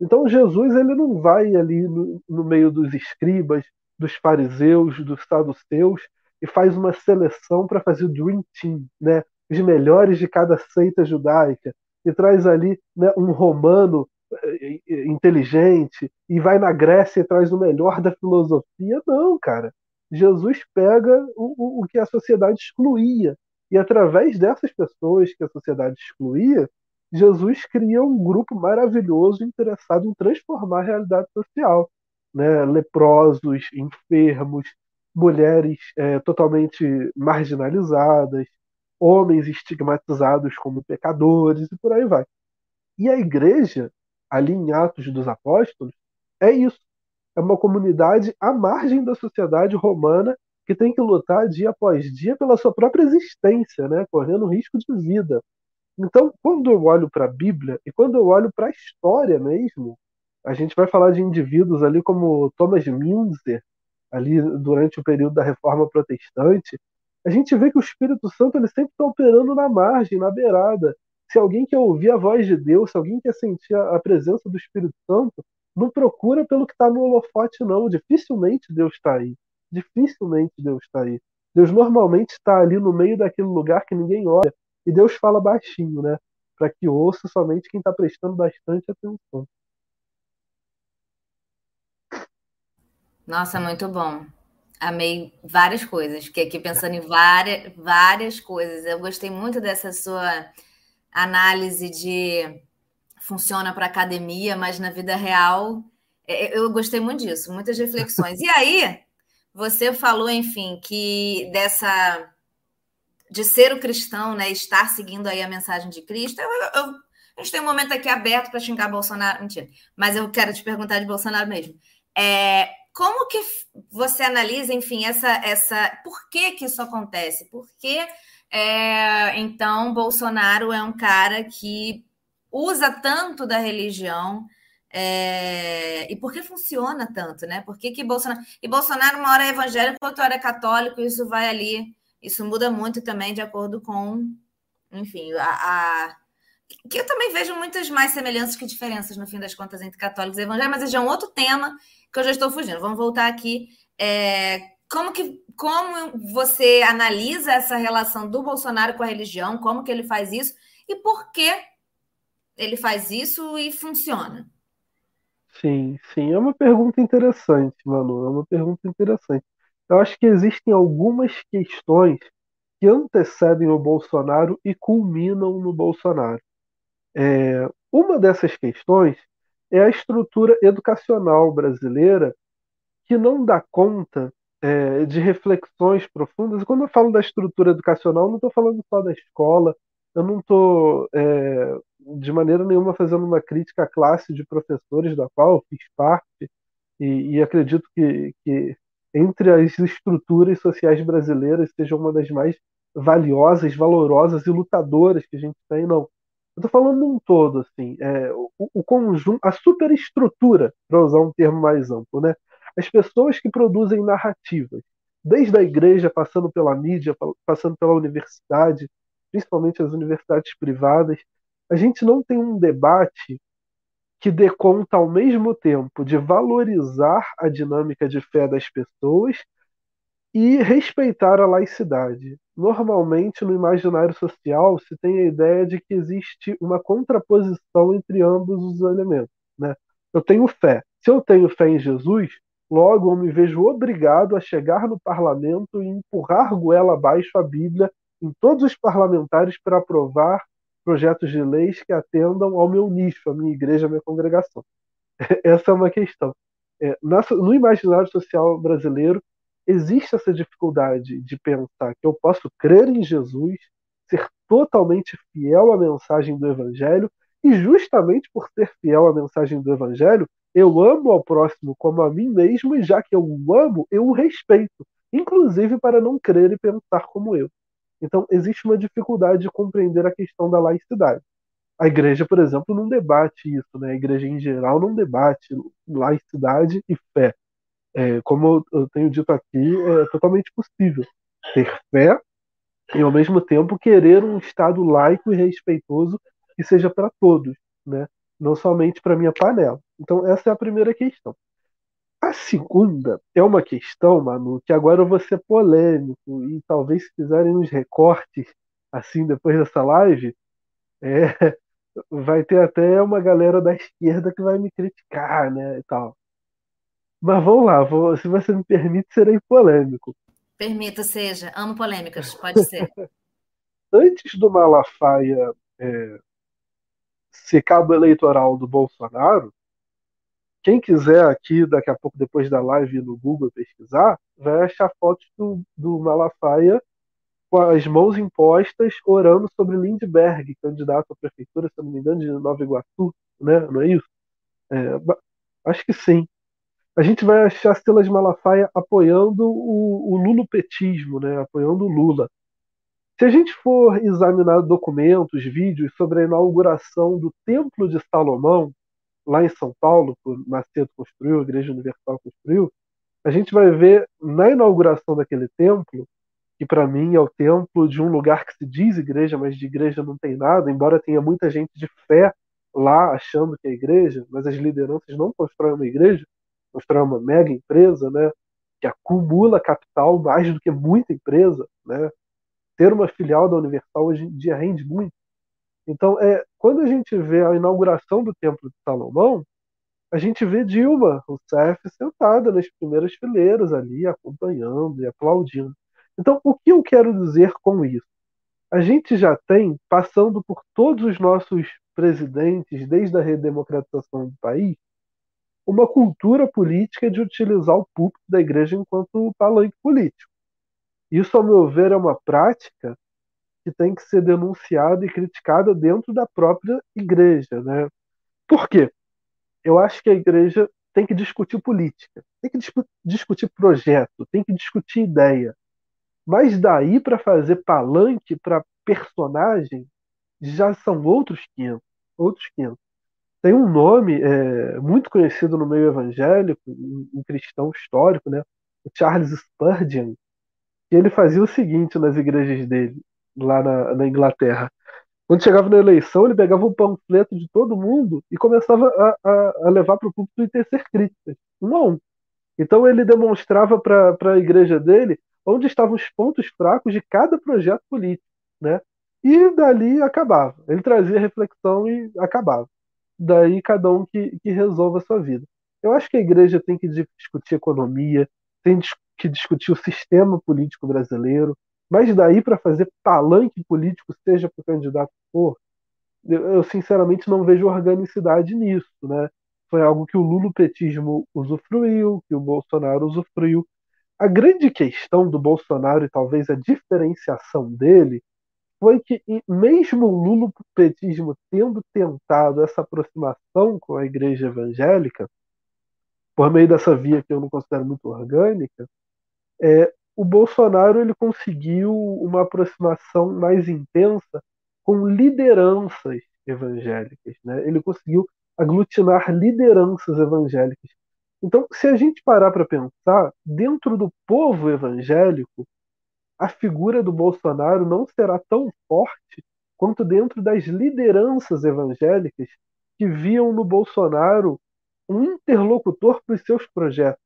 Então Jesus ele não vai ali no, no meio dos escribas, dos fariseus, dos saduceus e faz uma seleção para fazer o dream team, né? Os melhores de cada seita judaica e traz ali né, um romano eh, eh, inteligente e vai na Grécia e traz o melhor da filosofia. Não, cara. Jesus pega o, o, o que a sociedade excluía. E através dessas pessoas que a sociedade excluía, Jesus cria um grupo maravilhoso interessado em transformar a realidade social. Né? Leprosos, enfermos, mulheres é, totalmente marginalizadas, homens estigmatizados como pecadores e por aí vai. E a igreja ali em Atos dos Apóstolos, é isso. É uma comunidade à margem da sociedade romana que tem que lutar dia após dia pela sua própria existência, né? correndo risco de vida. Então, quando eu olho para a Bíblia e quando eu olho para a história mesmo, a gente vai falar de indivíduos ali como Thomas Müntzer, ali durante o período da Reforma Protestante, a gente vê que o Espírito Santo ele sempre está operando na margem, na beirada se alguém quer ouvir a voz de Deus, se alguém quer sentir a presença do Espírito Santo, não procura pelo que está no holofote, não. Dificilmente Deus está aí. Dificilmente Deus está aí. Deus normalmente está ali no meio daquele lugar que ninguém olha. E Deus fala baixinho, né? Para que ouça somente quem está prestando bastante atenção. Nossa, muito bom. Amei várias coisas. Fiquei aqui pensando em várias, várias coisas. Eu gostei muito dessa sua análise de funciona para academia, mas na vida real é, é, eu gostei muito disso, muitas reflexões. E aí, você falou, enfim, que dessa de ser o cristão, né, estar seguindo aí a mensagem de Cristo. Eu, eu, a gente tem um momento aqui aberto para xingar Bolsonaro, mentira. Mas eu quero te perguntar de Bolsonaro mesmo. É, como que você analisa, enfim, essa essa por que que isso acontece? Por que é, então, Bolsonaro é um cara que usa tanto da religião. É, e por que funciona tanto, né? Por que, que Bolsonaro. E Bolsonaro, uma hora é evangélico, outra hora é católico, isso vai ali. Isso muda muito também de acordo com, enfim, a, a que eu também vejo muitas mais semelhanças que diferenças, no fim das contas, entre católicos e evangélicos, mas esse já é um outro tema que eu já estou fugindo. Vamos voltar aqui. É, como que como você analisa essa relação do Bolsonaro com a religião, como que ele faz isso e por que ele faz isso e funciona? Sim, sim, é uma pergunta interessante, Manu, é uma pergunta interessante. Eu acho que existem algumas questões que antecedem o Bolsonaro e culminam no Bolsonaro. É, uma dessas questões é a estrutura educacional brasileira que não dá conta é, de reflexões profundas. E quando eu falo da estrutura educacional, não estou falando só da escola, eu não estou é, de maneira nenhuma fazendo uma crítica à classe de professores da qual eu fiz parte, e, e acredito que, que entre as estruturas sociais brasileiras seja uma das mais valiosas, valorosas e lutadoras que a gente tem, não. Eu estou falando num todo, assim, é, o, o conjunto, a superestrutura, para usar um termo mais amplo, né? as pessoas que produzem narrativas, desde a igreja, passando pela mídia, passando pela universidade, principalmente as universidades privadas, a gente não tem um debate que dê conta ao mesmo tempo de valorizar a dinâmica de fé das pessoas e respeitar a laicidade. Normalmente, no imaginário social, se tem a ideia de que existe uma contraposição entre ambos os elementos. Né? Eu tenho fé. Se eu tenho fé em Jesus, Logo, eu me vejo obrigado a chegar no parlamento e empurrar goela abaixo a Bíblia em todos os parlamentares para aprovar projetos de leis que atendam ao meu nicho, a minha igreja, a minha congregação. Essa é uma questão. É, no imaginário social brasileiro, existe essa dificuldade de pensar que eu posso crer em Jesus, ser totalmente fiel à mensagem do Evangelho, e justamente por ser fiel à mensagem do Evangelho, eu amo ao próximo como a mim mesmo, e já que eu o amo, eu o respeito, inclusive para não crer e pensar como eu. Então, existe uma dificuldade de compreender a questão da laicidade. A igreja, por exemplo, não debate isso, né? A igreja em geral não debate laicidade e fé. É, como eu tenho dito aqui, é totalmente possível ter fé e, ao mesmo tempo, querer um Estado laico e respeitoso que seja para todos, né? não somente para minha panela. Então, essa é a primeira questão. A segunda é uma questão, Manu, que agora eu vou ser polêmico e talvez se fizerem uns recortes assim depois dessa live, é, vai ter até uma galera da esquerda que vai me criticar, né, e tal. Mas vamos lá, vou, se você me permite, serei polêmico. Permita, seja. Amo polêmicas, pode ser. Antes do Malafaia é, ser cabo eleitoral do Bolsonaro, quem quiser aqui, daqui a pouco, depois da live no Google pesquisar, vai achar fotos do, do Malafaia com as mãos impostas, orando sobre Lindbergh, candidato à prefeitura, se não me engano, de Nova Iguaçu, né? não é isso? É, acho que sim. A gente vai achar Silas Malafaia apoiando o, o lulopetismo, né? apoiando o Lula. Se a gente for examinar documentos, vídeos sobre a inauguração do Templo de Salomão, lá em São Paulo, que o Macedo construiu, a Igreja Universal construiu, a gente vai ver na inauguração daquele templo que para mim é o templo de um lugar que se diz igreja, mas de igreja não tem nada, embora tenha muita gente de fé lá achando que é igreja, mas as lideranças não constroem uma igreja, constroem uma mega empresa, né, que acumula capital mais do que muita empresa, né? Ter uma filial da Universal hoje em dia rende muito. Então, é, quando a gente vê a inauguração do Templo de Salomão, a gente vê Dilma Rousseff sentada nas primeiras fileiras ali, acompanhando e aplaudindo. Então, o que eu quero dizer com isso? A gente já tem, passando por todos os nossos presidentes, desde a redemocratização do país, uma cultura política de utilizar o púlpito da igreja enquanto palanque político. Isso, ao meu ver, é uma prática que tem que ser denunciada e criticada dentro da própria igreja. Né? Por quê? Eu acho que a igreja tem que discutir política, tem que discutir projeto, tem que discutir ideia. Mas daí para fazer palanque para personagem já são outros 500, outros 500. Tem um nome é, muito conhecido no meio evangélico, um, cristão histórico, né? o Charles Spurgeon, que ele fazia o seguinte nas igrejas dele, lá na, na Inglaterra. Quando chegava na eleição, ele pegava um panfleto de todo mundo e começava a, a, a levar para o público e tecer críticas, um a um. Então ele demonstrava para a igreja dele onde estavam os pontos fracos de cada projeto político, né? E dali acabava. Ele trazia reflexão e acabava. Daí cada um que, que resolva a sua vida. Eu acho que a igreja tem que discutir economia, tem que discutir o sistema político brasileiro, mas daí para fazer palanque político, seja para o candidato que for, eu, eu, sinceramente não vejo organicidade nisso, né? Foi algo que o lulopetismo usufruiu, que o Bolsonaro usufruiu, a grande questão do Bolsonaro e talvez a diferenciação dele foi que, mesmo o lulopetismo tendo tentado essa aproximação com a igreja evangélica, por meio dessa via que eu não considero muito orgânica, é, o Bolsonaro ele conseguiu uma aproximação mais intensa com lideranças evangélicas. Né? Ele conseguiu aglutinar lideranças evangélicas então, se a gente parar para pensar, dentro do povo evangélico, a figura do Bolsonaro não será tão forte quanto dentro das lideranças evangélicas que viam no Bolsonaro um interlocutor para os seus projetos.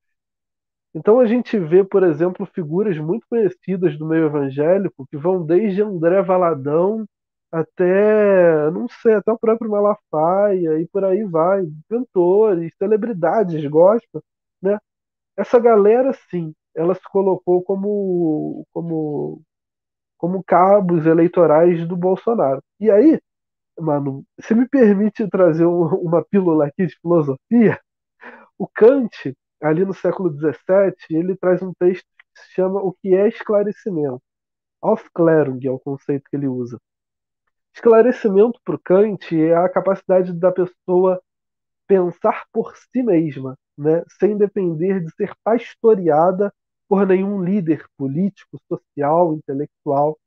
Então a gente vê, por exemplo, figuras muito conhecidas do meio evangélico que vão desde André Valadão até, não sei, até o próprio Malafaia e por aí vai, cantores, celebridades gospel, né? Essa galera, sim, ela se colocou como, como, como cabos eleitorais do Bolsonaro. E aí, mano, se me permite trazer um, uma pílula aqui de filosofia, o Kant, ali no século XVII, ele traz um texto chama o que é esclarecimento. Aufklärung é o conceito que ele usa. Esclarecimento para o Kant é a capacidade da pessoa pensar por si mesma, né, sem depender de ser pastoreada por nenhum líder político, social, intelectual.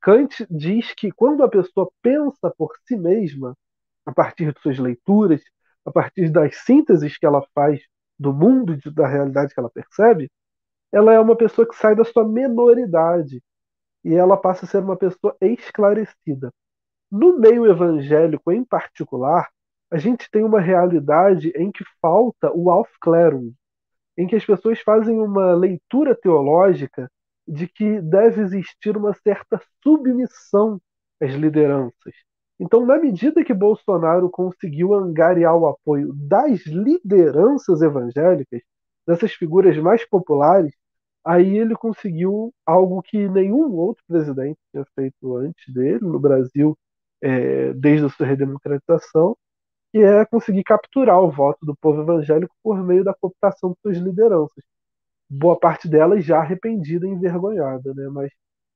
Kant diz que quando a pessoa pensa por si mesma, a partir de suas leituras, a partir das sínteses que ela faz do mundo e da realidade que ela percebe, ela é uma pessoa que sai da sua menoridade e ela passa a ser uma pessoa esclarecida. No meio evangélico, em particular, a gente tem uma realidade em que falta o Aufklärung, em que as pessoas fazem uma leitura teológica de que deve existir uma certa submissão às lideranças. Então, na medida que Bolsonaro conseguiu angariar o apoio das lideranças evangélicas, dessas figuras mais populares, aí ele conseguiu algo que nenhum outro presidente tinha feito antes dele no Brasil, é, desde a sua redemocratização, que é conseguir capturar o voto do povo evangélico por meio da cooptação de suas lideranças. Boa parte delas já arrependida e envergonhada, né? Mas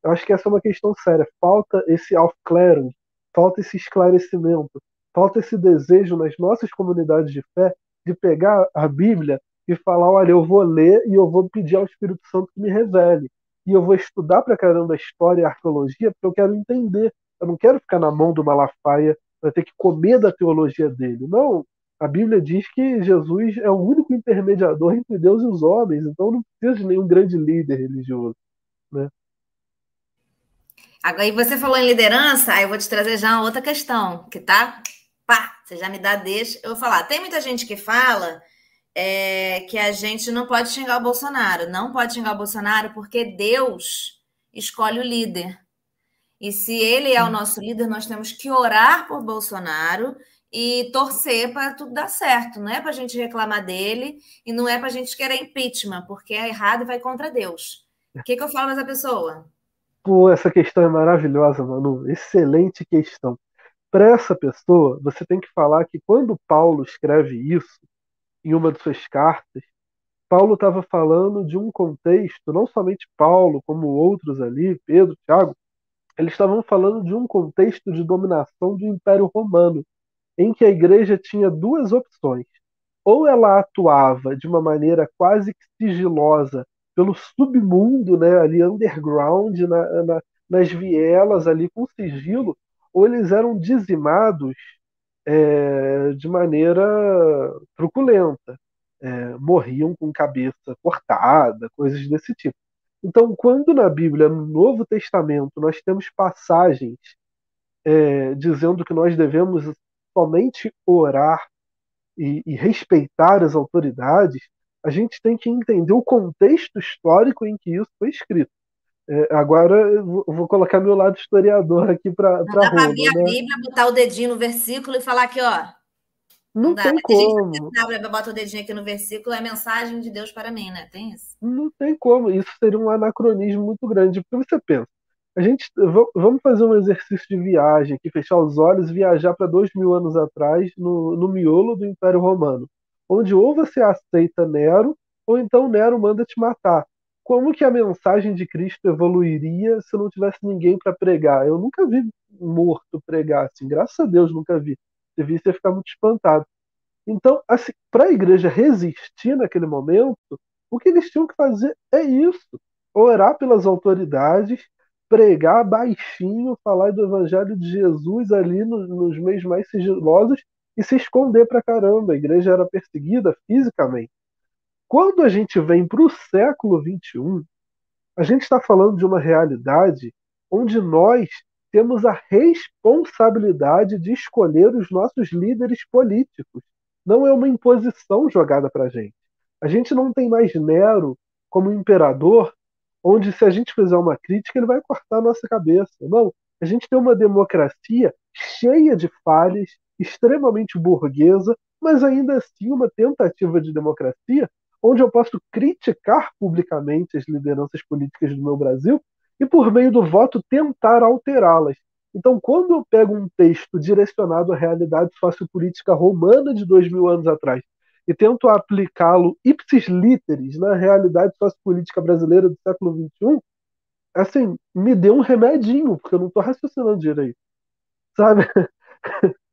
eu acho que essa é uma questão séria. Falta esse aufklärung, falta esse esclarecimento, falta esse desejo nas nossas comunidades de fé de pegar a Bíblia e falar, olha, eu vou ler e eu vou pedir ao Espírito Santo que me revele. E eu vou estudar pra caramba a história e a arqueologia porque eu quero entender. Eu não quero ficar na mão do Malafaia vai ter que comer da teologia dele. Não, a Bíblia diz que Jesus é o único intermediador entre Deus e os homens, então não precisa de nenhum grande líder religioso. Né? Agora, e você falou em liderança, aí eu vou te trazer já uma outra questão, que tá, pá, você já me dá deixa. Eu vou falar, tem muita gente que fala é, que a gente não pode xingar o Bolsonaro, não pode xingar o Bolsonaro porque Deus escolhe o líder. E se ele é o nosso líder, nós temos que orar por Bolsonaro e torcer para tudo dar certo. Não é para a gente reclamar dele e não é para a gente querer impeachment, porque é errado e vai contra Deus. O que, que eu falo para essa pessoa? Pô, essa questão é maravilhosa, Manu. Excelente questão. Para essa pessoa, você tem que falar que quando Paulo escreve isso, em uma de suas cartas, Paulo estava falando de um contexto, não somente Paulo, como outros ali, Pedro, Tiago, eles estavam falando de um contexto de dominação do Império Romano, em que a igreja tinha duas opções. Ou ela atuava de uma maneira quase que sigilosa pelo submundo, né, ali underground, na, na, nas vielas ali com sigilo, ou eles eram dizimados é, de maneira truculenta, é, morriam com cabeça cortada, coisas desse tipo. Então, quando na Bíblia, no Novo Testamento, nós temos passagens é, dizendo que nós devemos somente orar e, e, respeitar as autoridades, a gente tem que entender o contexto histórico em que isso foi escrito. É, agora eu vou colocar meu lado historiador aqui para Roma. Dá para abrir né? a Bíblia, botar o dedinho no versículo e falar aqui, ó, não, não tem como. Gente, bota o dedinho aqui no versículo, é mensagem de Deus para mim, né? Tem isso? Não tem como. Isso seria um anacronismo muito grande. Porque você pensa, a gente vamos fazer um exercício de viagem aqui, fechar os olhos e viajar para dois mil anos atrás, no, no miolo do Império Romano, onde ou você aceita Nero, ou então Nero manda te matar. Como que a mensagem de Cristo evoluiria se não tivesse ninguém para pregar? Eu nunca vi morto pregar assim, graças a Deus nunca vi. Você visse você ficar muito espantado. Então, assim, para a igreja resistir naquele momento, o que eles tinham que fazer é isso: orar pelas autoridades, pregar baixinho, falar do evangelho de Jesus ali nos, nos meios mais sigilosos e se esconder para caramba. A igreja era perseguida fisicamente. Quando a gente vem para o século XXI, a gente está falando de uma realidade onde nós temos a responsabilidade de escolher os nossos líderes políticos. Não é uma imposição jogada para a gente. A gente não tem mais Nero como imperador, onde se a gente fizer uma crítica, ele vai cortar a nossa cabeça. Não. A gente tem uma democracia cheia de falhas, extremamente burguesa, mas ainda assim uma tentativa de democracia onde eu posso criticar publicamente as lideranças políticas do meu Brasil e, por meio do voto, tentar alterá-las. Então, quando eu pego um texto direcionado à realidade sociopolítica romana de dois mil anos atrás e tento aplicá-lo ipsis literis na realidade sociopolítica brasileira do século XXI, assim, me dê um remedinho, porque eu não estou raciocinando direito. Sabe?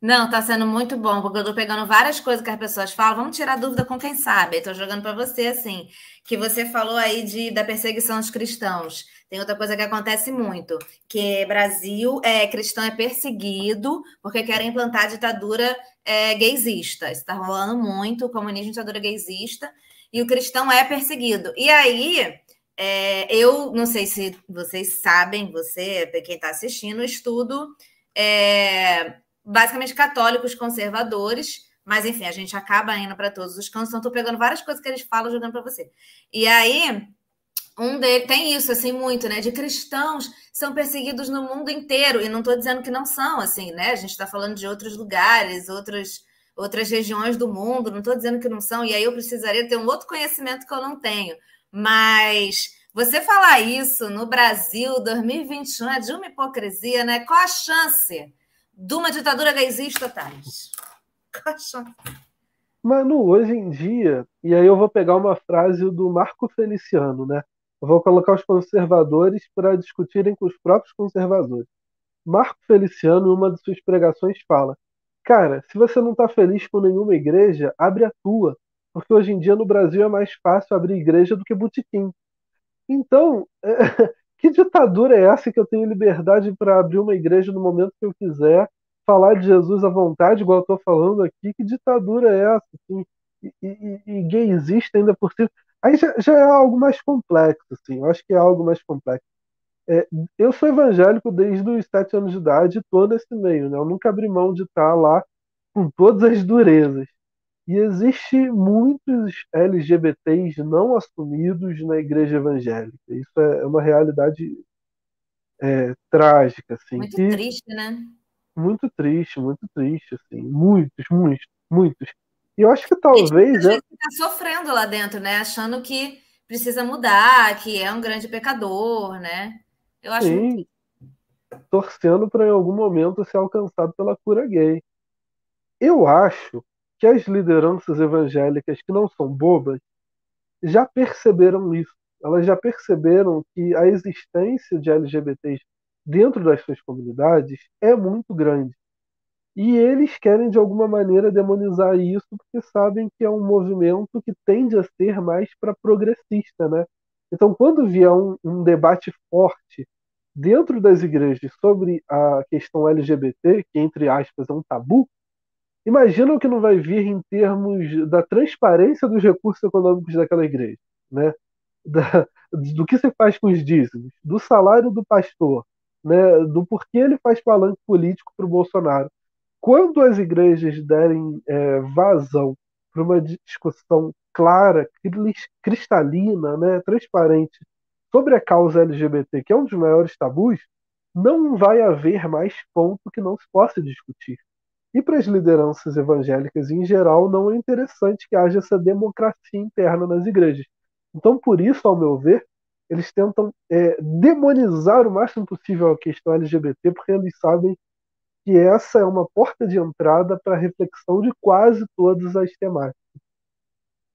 Não, tá sendo muito bom, porque eu tô pegando várias coisas que as pessoas falam. Vamos tirar dúvida com quem sabe. Estou jogando para você assim, que você falou aí de, da perseguição dos cristãos. Tem outra coisa que acontece muito, que Brasil é cristão é perseguido porque querem implantar ditadura é, gaysista. Isso está rolando muito, o comunismo ditadura gaysista, e o cristão é perseguido. E aí, é, eu não sei se vocês sabem, você, quem está assistindo, estudo. É, basicamente católicos conservadores, mas enfim, a gente acaba indo para todos os cantos, então estou pegando várias coisas que eles falam jogando para você. E aí, um deles tem isso assim muito, né? De cristãos são perseguidos no mundo inteiro, e não estou dizendo que não são, assim, né? A gente está falando de outros lugares, outros, outras regiões do mundo, não estou dizendo que não são, e aí eu precisaria ter um outro conhecimento que eu não tenho. Mas você falar isso no Brasil 2021 é de uma hipocrisia, né? Qual a chance? de uma ditadura gaysista, Thales? Manu, hoje em dia, e aí eu vou pegar uma frase do Marco Feliciano, né? Eu vou colocar os conservadores para discutirem com os próprios conservadores. Marco Feliciano, em uma de suas pregações, fala: Cara, se você não está feliz com nenhuma igreja, abre a tua. Porque hoje em dia no Brasil é mais fácil abrir igreja do que botequim. Então, Que ditadura é essa que eu tenho liberdade para abrir uma igreja no momento que eu quiser, falar de Jesus à vontade, igual eu estou falando aqui? Que ditadura é essa? Assim? E, e, e gay existe ainda por cima. Aí já, já, é algo mais complexo, assim. Eu acho que é algo mais complexo. É, eu sou evangélico desde os sete anos de idade, todo esse meio, né? Eu nunca abri mão de estar lá com todas as durezas. E existe muitos LGBTs não assumidos na igreja evangélica. Isso é uma realidade é, trágica, assim. Muito triste, né? Muito triste, muito triste, assim. Muitos, muitos, muitos. E eu acho que talvez. A gente está sofrendo lá dentro, né? Achando que precisa mudar, que é um grande pecador, né? Eu acho Sim. Muito... Torcendo para em algum momento ser alcançado pela cura gay. Eu acho que as lideranças evangélicas que não são bobas já perceberam isso. Elas já perceberam que a existência de LGBTs dentro das suas comunidades é muito grande. E eles querem, de alguma maneira, demonizar isso porque sabem que é um movimento que tende a ser mais para progressista. Né? Então, quando vier um, um debate forte dentro das igrejas sobre a questão LGBT, que, entre aspas, é um tabu, Imagina o que não vai vir em termos da transparência dos recursos econômicos daquela igreja, né? Da, do que se faz com os dízimos, do salário do pastor, né? do porquê ele faz palanque político para o Bolsonaro. Quando as igrejas derem é, vazão para uma discussão clara, cristalina, né? transparente sobre a causa LGBT, que é um dos maiores tabus, não vai haver mais ponto que não se possa discutir. E para as lideranças evangélicas em geral, não é interessante que haja essa democracia interna nas igrejas. Então, por isso, ao meu ver, eles tentam é, demonizar o máximo possível a questão LGBT, porque eles sabem que essa é uma porta de entrada para a reflexão de quase todas as temáticas.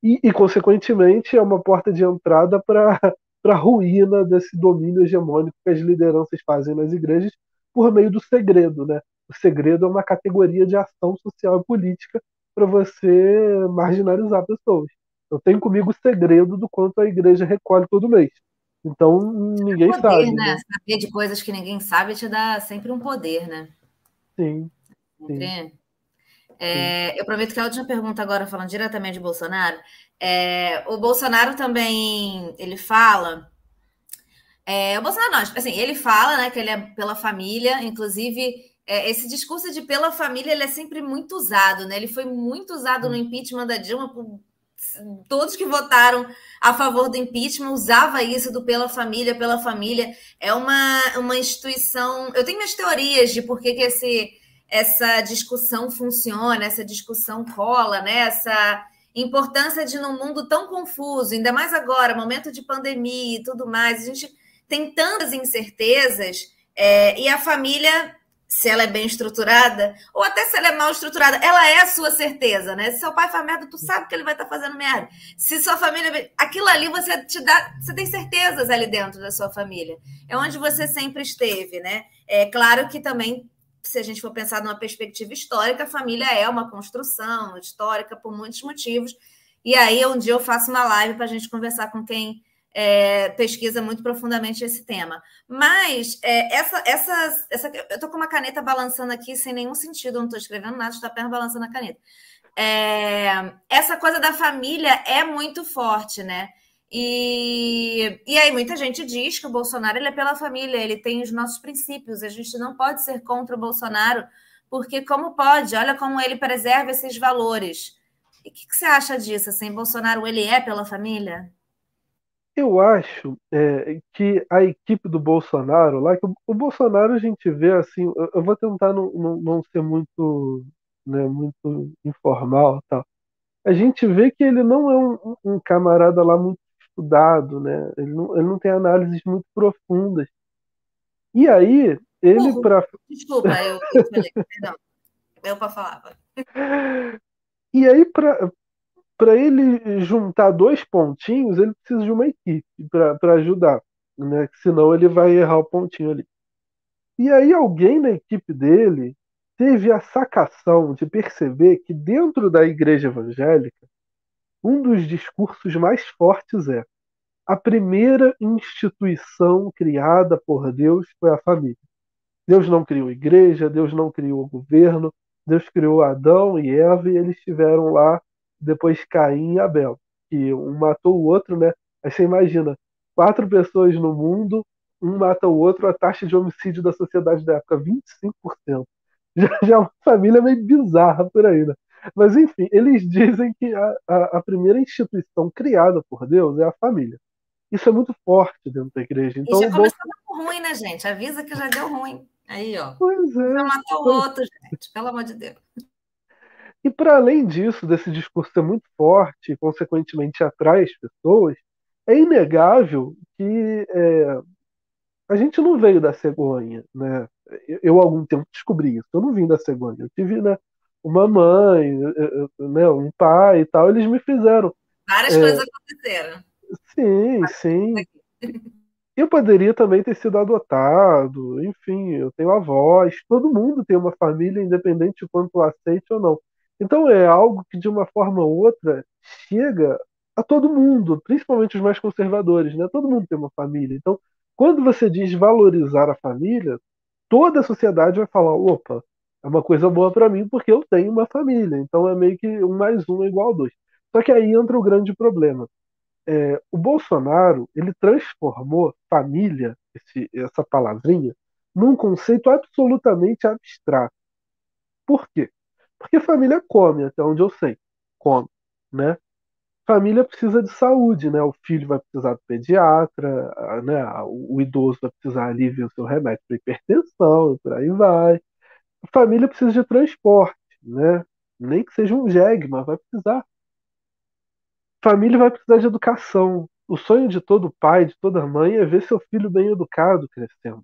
E, e consequentemente, é uma porta de entrada para a ruína desse domínio hegemônico que as lideranças fazem nas igrejas por meio do segredo, né? O segredo é uma categoria de ação social e política para você marginalizar pessoas. Eu tenho comigo o segredo do quanto a igreja recolhe todo mês. Então, ninguém poder, sabe. Né? né? Saber de coisas que ninguém sabe te dá sempre um poder, né? Sim. sim. É, eu prometo que a última pergunta agora, falando diretamente de Bolsonaro, é, o Bolsonaro também, ele fala, é, o Bolsonaro não, assim, ele fala, né, que ele é pela família, inclusive é, esse discurso de pela família ele é sempre muito usado, né? Ele foi muito usado no impeachment da Dilma por todos que votaram a favor do impeachment usava isso do pela família, pela família. É uma, uma instituição. Eu tenho minhas teorias de por que, que esse, essa discussão funciona, essa discussão cola, né? Essa importância de num mundo tão confuso, ainda mais agora, momento de pandemia e tudo mais, a gente tem tantas incertezas, é, e a família se ela é bem estruturada, ou até se ela é mal estruturada, ela é a sua certeza, né? Se seu pai faz merda, tu sabe que ele vai estar tá fazendo merda. Se sua família. Aquilo ali você te dá. Você tem certezas ali dentro da sua família. É onde você sempre esteve, né? É claro que também, se a gente for pensar numa perspectiva histórica, a família é uma construção histórica por muitos motivos. E aí, um dia eu faço uma live para a gente conversar com quem é, pesquisa muito profundamente esse tema. Mas é, essa, essa, essa, eu estou com uma caneta balançando aqui sem nenhum sentido, não estou escrevendo nada, estou apenas balançando a caneta. É, essa coisa da família é muito forte, né? E, e aí muita gente diz que o Bolsonaro ele é pela família, ele tem os nossos princípios, a gente não pode ser contra o Bolsonaro, porque como pode? Olha como ele preserva esses valores. E o que, que, você acha disso? Assim, Bolsonaro ele é pela família? Eu acho é, que a equipe do Bolsonaro, lá que o, o Bolsonaro a gente vê assim, eu, eu vou tentar não, não, não, ser muito, né, muito informal, tal. A gente vê que ele não é um, um camarada lá muito estudado, né? Ele não, ele não tem análises muito profundas. E aí ele para desculpa, eu, eu falei, perdão, eu para falar. E aí para para ele juntar dois pontinhos, ele precisa de uma equipe para ajudar, né? Senão ele vai errar o pontinho ali. E aí alguém na equipe dele teve a sacação de perceber que dentro da igreja evangélica, um dos discursos mais fortes é a primeira instituição criada por Deus foi a família. Deus não criou igreja, Deus não criou governo, Deus criou Adão e Eva e eles estiveram lá depois Caim e Abel, que um matou o outro, né? Aí você imagina, quatro pessoas no mundo, um mata o outro, a taxa de homicídio da sociedade da época, 25%. Já, já é uma família meio bizarra por aí, né? Mas enfim, eles dizem que a, a, a, primeira instituição criada por Deus é a família. Isso é muito forte dentro da igreja. Então, e já começou bom... ruim, né, gente? Avisa que já deu ruim. Aí, ó. Pois é. Já matou o outro, gente, pelo amor de Deus. E para além disso, desse discurso ser muito forte e, consequentemente, atrai as pessoas, é inegável que é, a gente não veio da cegonha. Né? Eu, algum tempo, descobri isso. Eu não vim da cegonha. Eu tive né, uma mãe, né, um pai e tal. Eles me fizeram. Várias é, coisas aconteceram. Sim, sim. Eu poderia também ter sido adotado, enfim, eu tenho avós, todo mundo tem uma família, independente de quanto aceite ou não. Então é algo que de uma forma ou outra chega a todo mundo, principalmente os mais conservadores, né? Todo mundo tem uma família. Então, quando você diz valorizar a família, toda a sociedade vai falar: opa, é uma coisa boa para mim porque eu tenho uma família. Então é meio que um mais um é igual a dois. Só que aí entra o grande problema. É, o Bolsonaro ele transformou família, esse, essa palavrinha, num conceito absolutamente abstrato. Por quê? Porque família come, até onde eu sei. Come, né? Família precisa de saúde, né? O filho vai precisar do pediatra, né? O, idoso vai precisar ali ver o seu remédio para hipertensão, por aí vai. Família precisa de transporte, né? Nem que seja um jegue, mas vai precisar. Família vai precisar de educação. O sonho de todo pai, de toda mãe, é ver seu filho bem educado crescendo.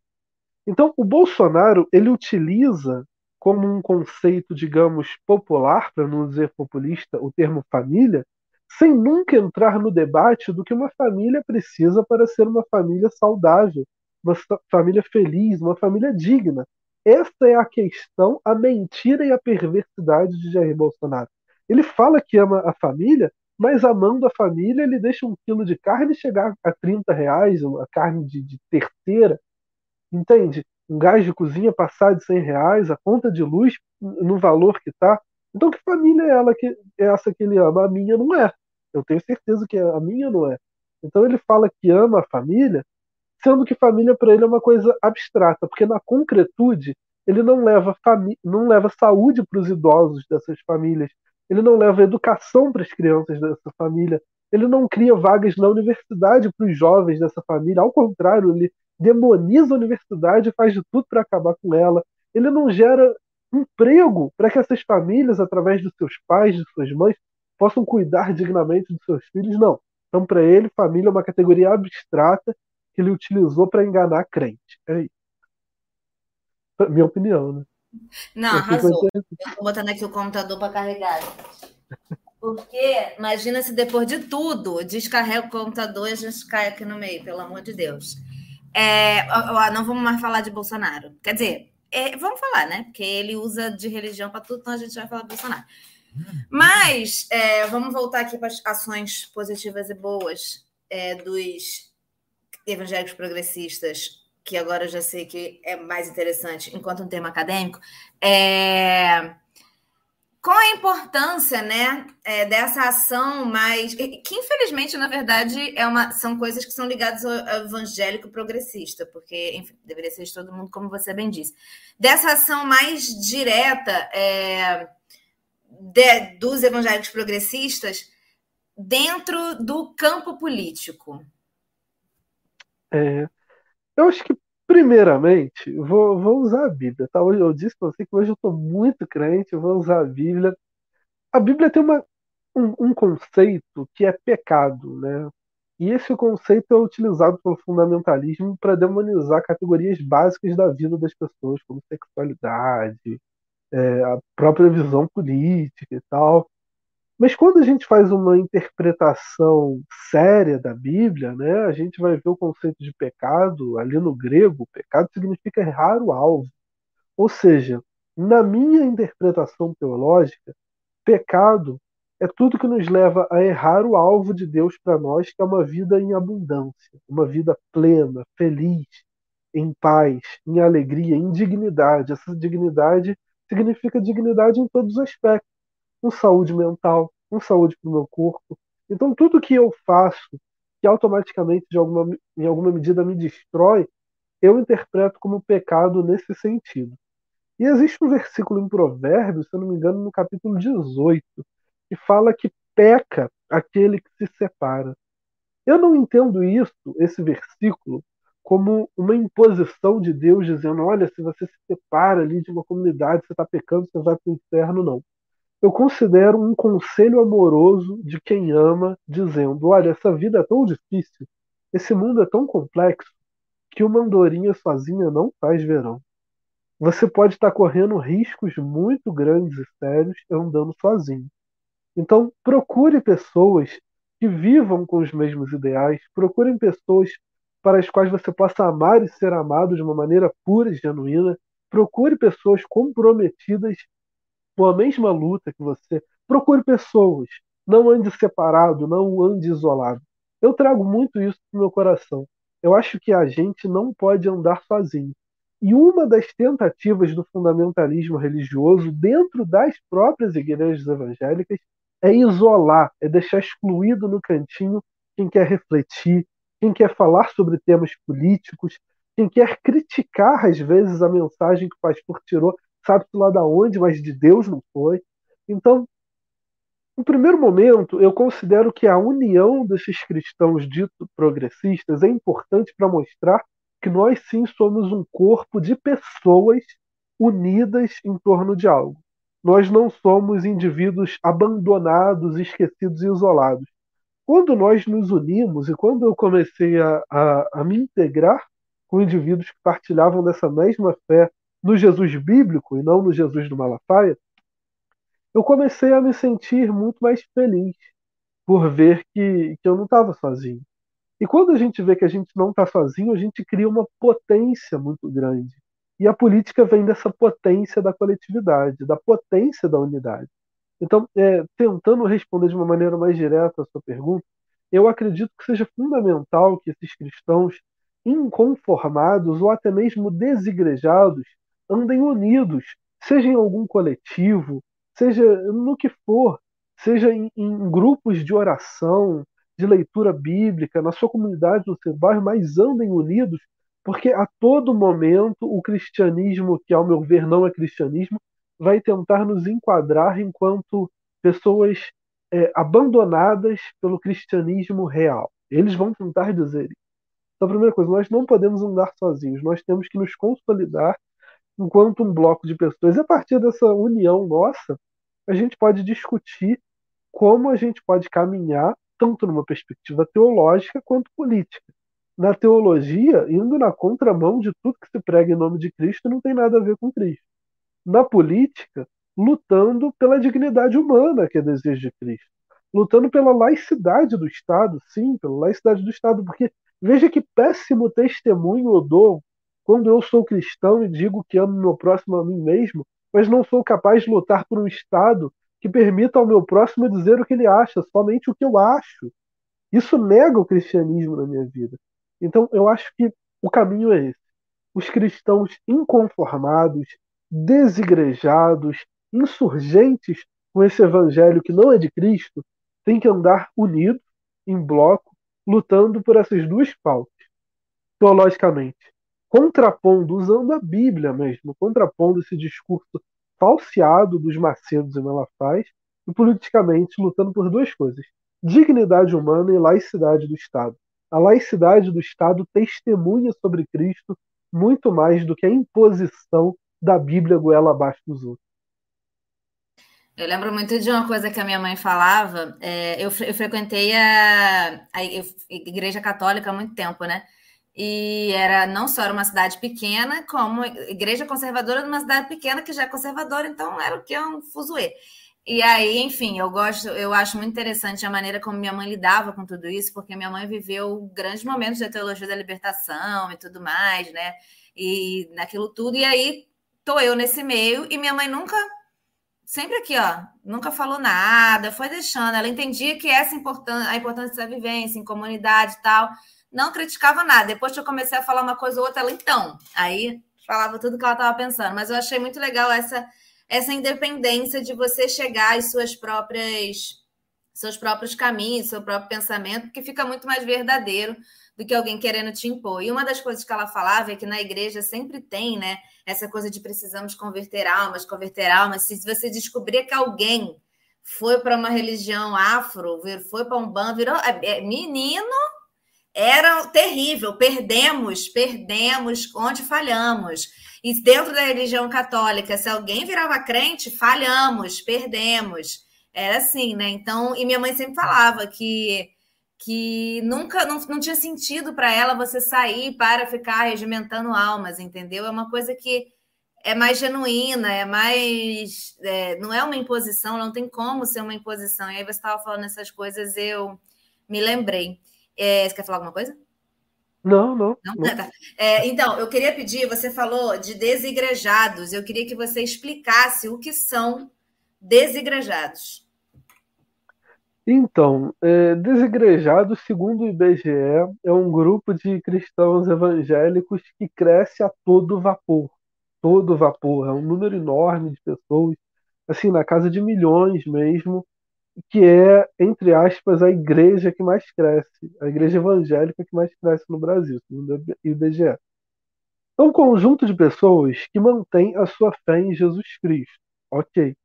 Então, o Bolsonaro ele utiliza como um conceito, digamos, popular, para não dizer populista, o termo família, sem nunca entrar no debate do que uma família precisa para ser uma família saudável, uma família feliz, uma família digna. Essa é a questão, a mentira e a perversidade de Jair Bolsonaro. Ele fala que ama a família, mas amando a família, ele deixa um quilo de carne chegar a 30 reais, uma carne de, de terceira, entende? Um gás de cozinha passar de 100 reais, a conta de luz no valor que está. Então, que família é, ela que, é essa que ele ama? A minha não é. Eu tenho certeza que a minha não é. Então, ele fala que ama a família, sendo que família para ele é uma coisa abstrata, porque na concretude ele não leva, não leva saúde para os idosos dessas famílias, ele não leva educação para as crianças dessa família, ele não cria vagas na universidade para os jovens dessa família, ao contrário, ele demoniza a universidade e faz de tudo para acabar com ela. Ele não gera emprego para que essas famílias, através dos seus pais, de suas mães, possam cuidar dignamente dos seus filhos. Não. Então, para ele, família é uma categoria abstrata que ele utilizou para enganar crente. É isso. Minha opinião, né? Não, arrasou. Eu tô botando aqui o computador para carregar. Porque, imagina se depois de tudo, descarrega o computador e a gente cai aqui no meio, pelo amor de Deus. É, não vamos mais falar de Bolsonaro. Quer dizer, é, vamos falar, né? Porque ele usa de religião para tudo, então a gente vai falar de Bolsonaro. Mas é, vamos voltar aqui para as ações positivas e boas é, dos evangélicos progressistas, que agora eu já sei que é mais interessante enquanto um tema acadêmico. É, qual a importância né, é, dessa ação mais. que infelizmente, na verdade, é uma, são coisas que são ligadas ao, evangélico progressista, porque, enfim, deveria ser de todo mundo, como você bem disse. Dessa ação mais direta é, de, dos evangélicos progressistas dentro do campo político. É, eu acho que Primeiramente, vou, vou usar a Bíblia, tá? Hoje eu disse para você que hoje eu estou muito crente, vou usar a Bíblia. A Bíblia tem uma, um, um, conceito que é pecado, né? E esse conceito é utilizado pelo fundamentalismo para demonizar categorias básicas da vida das pessoas, como sexualidade, é, a própria visão política e tal. Mas quando a gente faz uma interpretação séria da Bíblia, né, a gente vai ver o conceito de pecado ali no grego. Pecado significa errar o alvo. Ou seja, na minha interpretação teológica, pecado é tudo que nos leva a errar o alvo de Deus para nós, que é uma vida em abundância, uma vida plena, feliz, em paz, em alegria, em dignidade. Essa dignidade significa dignidade em todos os aspectos com saúde mental, com saúde para o meu corpo. Então, tudo que eu faço que automaticamente, de alguma, em alguma medida, me destrói, eu interpreto como pecado nesse sentido. E existe um versículo em Provérbios, se eu não me engano, no capítulo 18, que fala que peca aquele que se separa. Eu não entendo isso, esse versículo, como uma imposição de Deus dizendo: olha, se você se separa ali de uma comunidade, você está pecando, você vai para o inferno, não eu considero um conselho amoroso de quem ama, dizendo: olha, essa vida é tão difícil, esse mundo é tão complexo, que uma andorinha sozinha não faz verão. Você pode estar correndo riscos muito grandes e sérios andando sozinho. Então, procure pessoas que vivam com os mesmos ideais, procurem pessoas para as quais você possa amar e ser amado de uma maneira pura e genuína. Procure pessoas comprometidas com a mesma luta que você. Procure pessoas. Não ande separado, não ande isolado. Eu trago muito isso no meu coração. Eu acho que a gente não pode andar sozinho. E uma das tentativas do fundamentalismo religioso dentro das próprias igrejas evangélicas é isolar, é deixar excluído no cantinho quem quer refletir, quem quer falar sobre temas políticos, quem quer criticar às vezes a mensagem que o pastor tirou sabe-se lá da onde, mas de Deus não foi. Então, no primeiro momento, eu considero que a união desses cristãos ditos progressistas é importante para mostrar que nós sim somos um corpo de pessoas unidas em torno de algo. Nós não somos indivíduos abandonados, esquecidos e isolados. Quando nós nos unimos e quando eu comecei a, a, a me integrar com indivíduos que partilhavam dessa mesma fé no Jesus bíblico e não no Jesus do Malafaia, eu comecei a me sentir muito mais feliz por ver que, que eu não estava sozinho. E quando a gente vê que a gente não está sozinho, a gente cria uma potência muito grande. E a política vem dessa potência da coletividade, da potência da unidade. Então, é, tentando responder de uma maneira mais direta a sua pergunta, eu acredito que seja fundamental que esses cristãos inconformados ou até mesmo desigrejados andem unidos, seja em algum coletivo, seja no que for, seja em, em grupos de oração, de leitura bíblica, na sua comunidade, no seu bairro, mas andem unidos, porque a todo momento o cristianismo, que ao meu ver não é cristianismo, vai tentar nos enquadrar enquanto pessoas é, abandonadas pelo cristianismo real. Eles vão tentar dizer isso. Então, a primeira coisa, nós não podemos andar sozinhos, nós temos que nos consolidar enquanto um bloco de pessoas. E a partir dessa união nossa, a gente pode discutir como a gente pode caminhar, tanto numa perspectiva teológica quanto política. na teologia, indo na contramão de tudo que se prega em nome de Cristo, não tem nada a ver com Cristo. Na política, lutando pela dignidade humana, que é desejo de Cristo. Lutando pela laicidade do Estado, sim, pela laicidade do Estado, porque veja que péssimo testemunho eu dou quando eu sou cristão e digo que amo meu próximo a mim mesmo, mas não sou capaz de lutar por um Estado que permita ao meu próximo dizer o que ele acha, somente o que eu acho. Isso nega o cristianismo na minha vida. Então, eu acho que o caminho é esse. Os cristãos inconformados, desigrejados, insurgentes com esse evangelho que não é de Cristo, têm que andar unidos, em bloco, lutando por essas duas pautas. Teologicamente, contrapondo, usando a Bíblia mesmo, contrapondo esse discurso falseado dos Macedos e Malafás, e politicamente lutando por duas coisas: dignidade humana e laicidade do Estado. A laicidade do Estado testemunha sobre Cristo muito mais do que a imposição da Bíblia goela abaixo dos outros. Eu lembro muito de uma coisa que a minha mãe falava. É, eu, eu, frequentei a, a, igreja católica há muito tempo, né? E era não só era uma cidade pequena, como igreja conservadora de uma cidade pequena que já é conservadora, então era o que é um fuzuê. E aí, enfim, eu gosto, eu acho muito interessante a maneira como minha mãe lidava com tudo isso, porque minha mãe viveu grandes momentos da teologia da libertação e tudo mais, né? E naquilo tudo. E aí tô eu nesse meio e minha mãe nunca sempre aqui, ó, nunca falou nada, foi deixando. Ela entendia que essa importância, a importância da vivência em comunidade e tal, não criticava nada. Depois que eu comecei a falar uma coisa ou outra, ela então, aí falava tudo que ela estava pensando. Mas eu achei muito legal essa essa independência de você chegar às suas próprias seus próprios caminhos, seu próprio pensamento, que fica muito mais verdadeiro do que alguém querendo te impor. E uma das coisas que ela falava é que na igreja sempre tem, né, essa coisa de precisamos converter almas, converter almas. Se você descobrir que alguém foi para uma religião afro, foi para um ban, virou é, é, menino, era terrível. Perdemos, perdemos onde falhamos. E dentro da religião católica, se alguém virava crente, falhamos, perdemos. Era assim, né? Então, e minha mãe sempre falava que que nunca não, não tinha sentido para ela você sair para ficar regimentando almas, entendeu? É uma coisa que é mais genuína, é mais. É, não é uma imposição, não tem como ser uma imposição. E aí você estava falando essas coisas, eu me lembrei. É, você quer falar alguma coisa? Não, não. não? não. Tá. É, então, eu queria pedir, você falou de desigrejados, eu queria que você explicasse o que são desigrejados. Então, é, desigrejados, segundo o IBGE, é um grupo de cristãos evangélicos que cresce a todo vapor. Todo vapor. É um número enorme de pessoas, assim, na casa de milhões mesmo, que é, entre aspas, a igreja que mais cresce, a igreja evangélica que mais cresce no Brasil, segundo o IBGE. É um conjunto de pessoas que mantém a sua fé em Jesus Cristo, ok?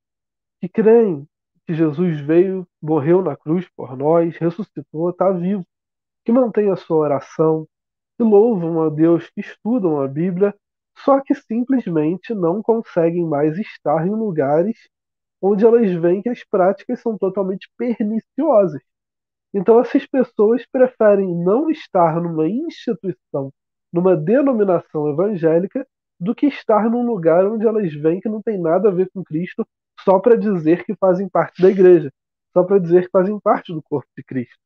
Que creem que Jesus veio, morreu na cruz por nós, ressuscitou, está vivo, que mantém a sua oração, que louvam a Deus, que estudam a Bíblia, só que simplesmente não conseguem mais estar em lugares onde elas veem que as práticas são totalmente perniciosas. Então, essas pessoas preferem não estar numa instituição, numa denominação evangélica, do que estar num lugar onde elas veem que não tem nada a ver com Cristo, só para dizer que fazem parte da igreja, só para dizer que fazem parte do corpo de Cristo.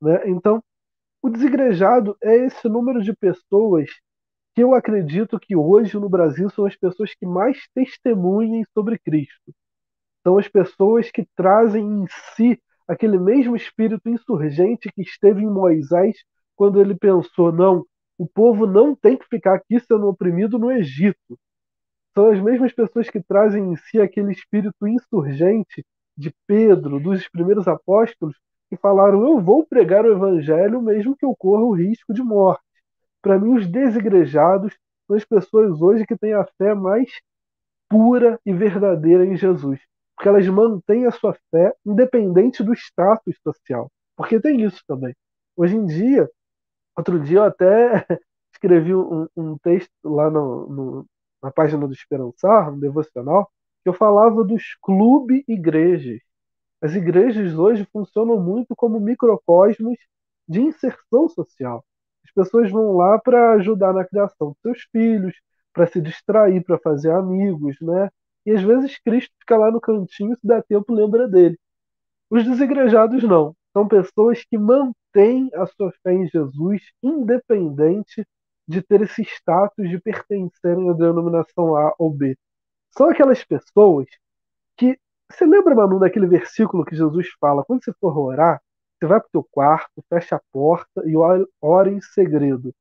Né? Então, o desigrejado é esse número de pessoas que eu acredito que hoje no Brasil são as pessoas que mais testemunhem sobre Cristo. São as pessoas que trazem em si aquele mesmo espírito insurgente que esteve em Moisés quando ele pensou: não, o povo não tem que ficar aqui sendo oprimido no Egito. São as mesmas pessoas que trazem em si aquele espírito insurgente de Pedro, dos primeiros apóstolos, que falaram: Eu vou pregar o evangelho mesmo que eu corra o risco de morte. Para mim, os desigrejados são as pessoas hoje que têm a fé mais pura e verdadeira em Jesus porque elas mantêm a sua fé independente do status social. Porque tem isso também. Hoje em dia, outro dia eu até escrevi um, um texto lá no, no, na página do Esperançar, um devocional, que eu falava dos clube igrejas. As igrejas hoje funcionam muito como microcosmos de inserção social. As pessoas vão lá para ajudar na criação dos seus filhos, para se distrair, para fazer amigos, né? E às vezes Cristo fica lá no cantinho, se dá tempo, lembra dele. Os desigrejados não. São pessoas que mantêm a sua fé em Jesus, independente de ter esse status de pertencerem à denominação A ou B. São aquelas pessoas que. Você lembra, Manu, daquele versículo que Jesus fala? Quando você for orar, você vai para o teu quarto, fecha a porta e ora em segredo.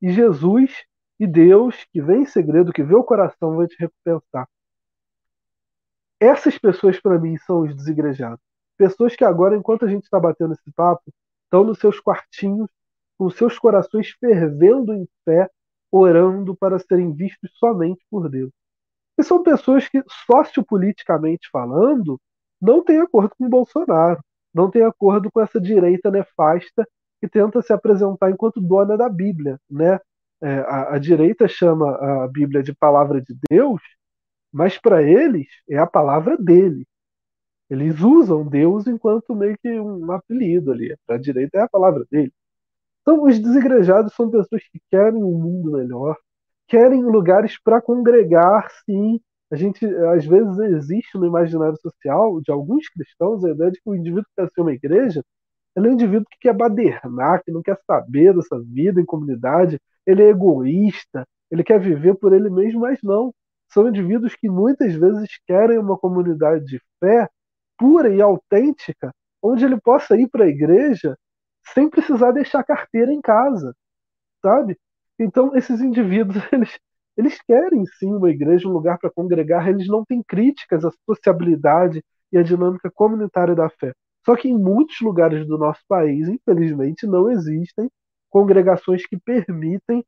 E Jesus e Deus, que vem em segredo, que vê o coração, vai te recompensar. Essas pessoas, para mim, são os desigrejados. Pessoas que agora, enquanto a gente está batendo esse papo, estão nos seus quartinhos, com seus corações fervendo em fé, orando para serem vistos somente por Deus. E são pessoas que, sociopoliticamente falando, não têm acordo com Bolsonaro, não têm acordo com essa direita nefasta que tenta se apresentar enquanto dona da Bíblia. Né? É, a, a direita chama a Bíblia de palavra de Deus, mas para eles é a palavra dele. Eles usam Deus enquanto meio que um apelido ali. Para a direita é a palavra dele. Então, os desigrejados são pessoas que querem um mundo melhor, querem lugares para congregar, sim. A gente, às vezes, existe no imaginário social de alguns cristãos a ideia de que o indivíduo que quer ser uma igreja ele é um indivíduo que quer badernar, que não quer saber dessa vida em comunidade, ele é egoísta, ele quer viver por ele mesmo, mas não. São indivíduos que muitas vezes querem uma comunidade de fé pura e autêntica, onde ele possa ir para a igreja sem precisar deixar carteira em casa, sabe? Então, esses indivíduos, eles, eles querem sim uma igreja, um lugar para congregar, eles não têm críticas à sociabilidade e à dinâmica comunitária da fé. Só que em muitos lugares do nosso país, infelizmente, não existem congregações que permitem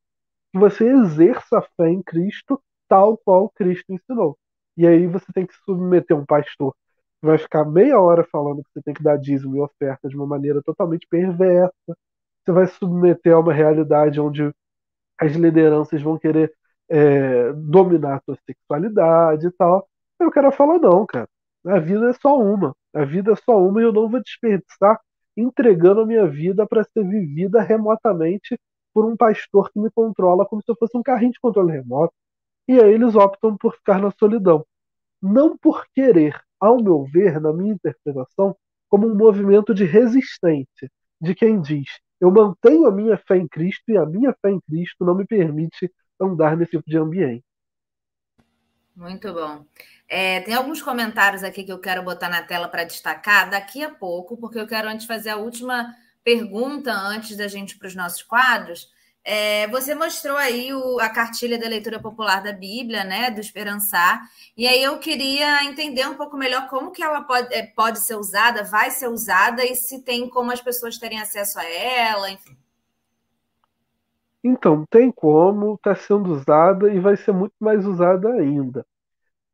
que você exerça a fé em Cristo tal qual Cristo ensinou. E aí você tem que submeter um pastor que vai ficar meia hora falando que você tem que dar dízimo e oferta de uma maneira totalmente perversa. Você vai se submeter a uma realidade onde as lideranças vão querer é, dominar a tua sexualidade e tal. Eu quero falar, não, cara. A vida é só uma. A vida é só uma e eu não vou desperdiçar entregando a minha vida para ser vivida remotamente por um pastor que me controla como se eu fosse um carrinho de controle remoto. E aí eles optam por ficar na solidão. Não por querer, ao meu ver, na minha interpretação, como um movimento de resistência de quem diz: eu mantenho a minha fé em Cristo e a minha fé em Cristo não me permite andar nesse tipo de ambiente. Muito bom. É, tem alguns comentários aqui que eu quero botar na tela para destacar daqui a pouco, porque eu quero antes fazer a última pergunta antes da gente para os nossos quadros. É, você mostrou aí o, a cartilha da leitura popular da Bíblia, né, do Esperançar, e aí eu queria entender um pouco melhor como que ela pode, é, pode ser usada, vai ser usada e se tem como as pessoas terem acesso a ela, enfim. Então, tem como, está sendo usada e vai ser muito mais usada ainda.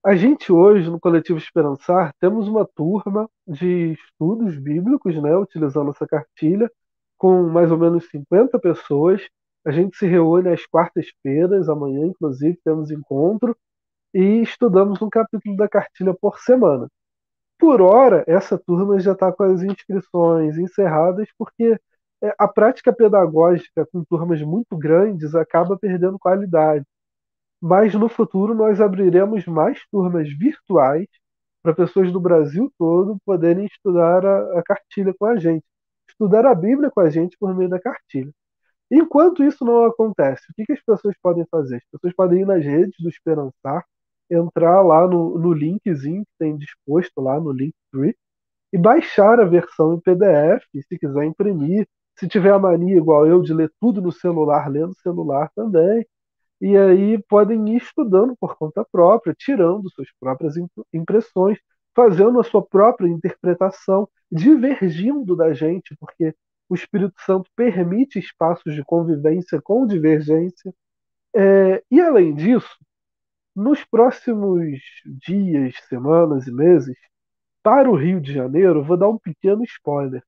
A gente hoje, no Coletivo Esperançar, temos uma turma de estudos bíblicos, né, utilizando essa cartilha, com mais ou menos 50 pessoas. A gente se reúne às quartas-feiras, amanhã, inclusive, temos encontro, e estudamos um capítulo da cartilha por semana. Por hora, essa turma já está com as inscrições encerradas, porque é, a prática pedagógica com turmas muito grandes acaba perdendo qualidade. Mas no futuro nós abriremos mais turmas virtuais para pessoas do Brasil todo poderem estudar a, a, cartilha com a gente, estudar a Bíblia com a gente por meio da cartilha. Enquanto isso não acontece, o que, que as pessoas podem fazer? As pessoas podem ir nas redes do Esperançar, entrar lá no, no linkzinho que tem disposto lá no Linktree e baixar a versão em PDF, se quiser imprimir, se tiver a mania igual eu de ler tudo no celular, lendo celular também. E aí podem ir estudando por conta própria, tirando suas próprias impressões, fazendo a sua própria interpretação, divergindo da gente, porque o Espírito Santo permite espaços de convivência com divergência. É, e além disso, nos próximos dias, semanas e meses, para o Rio de Janeiro, vou dar um pequeno spoiler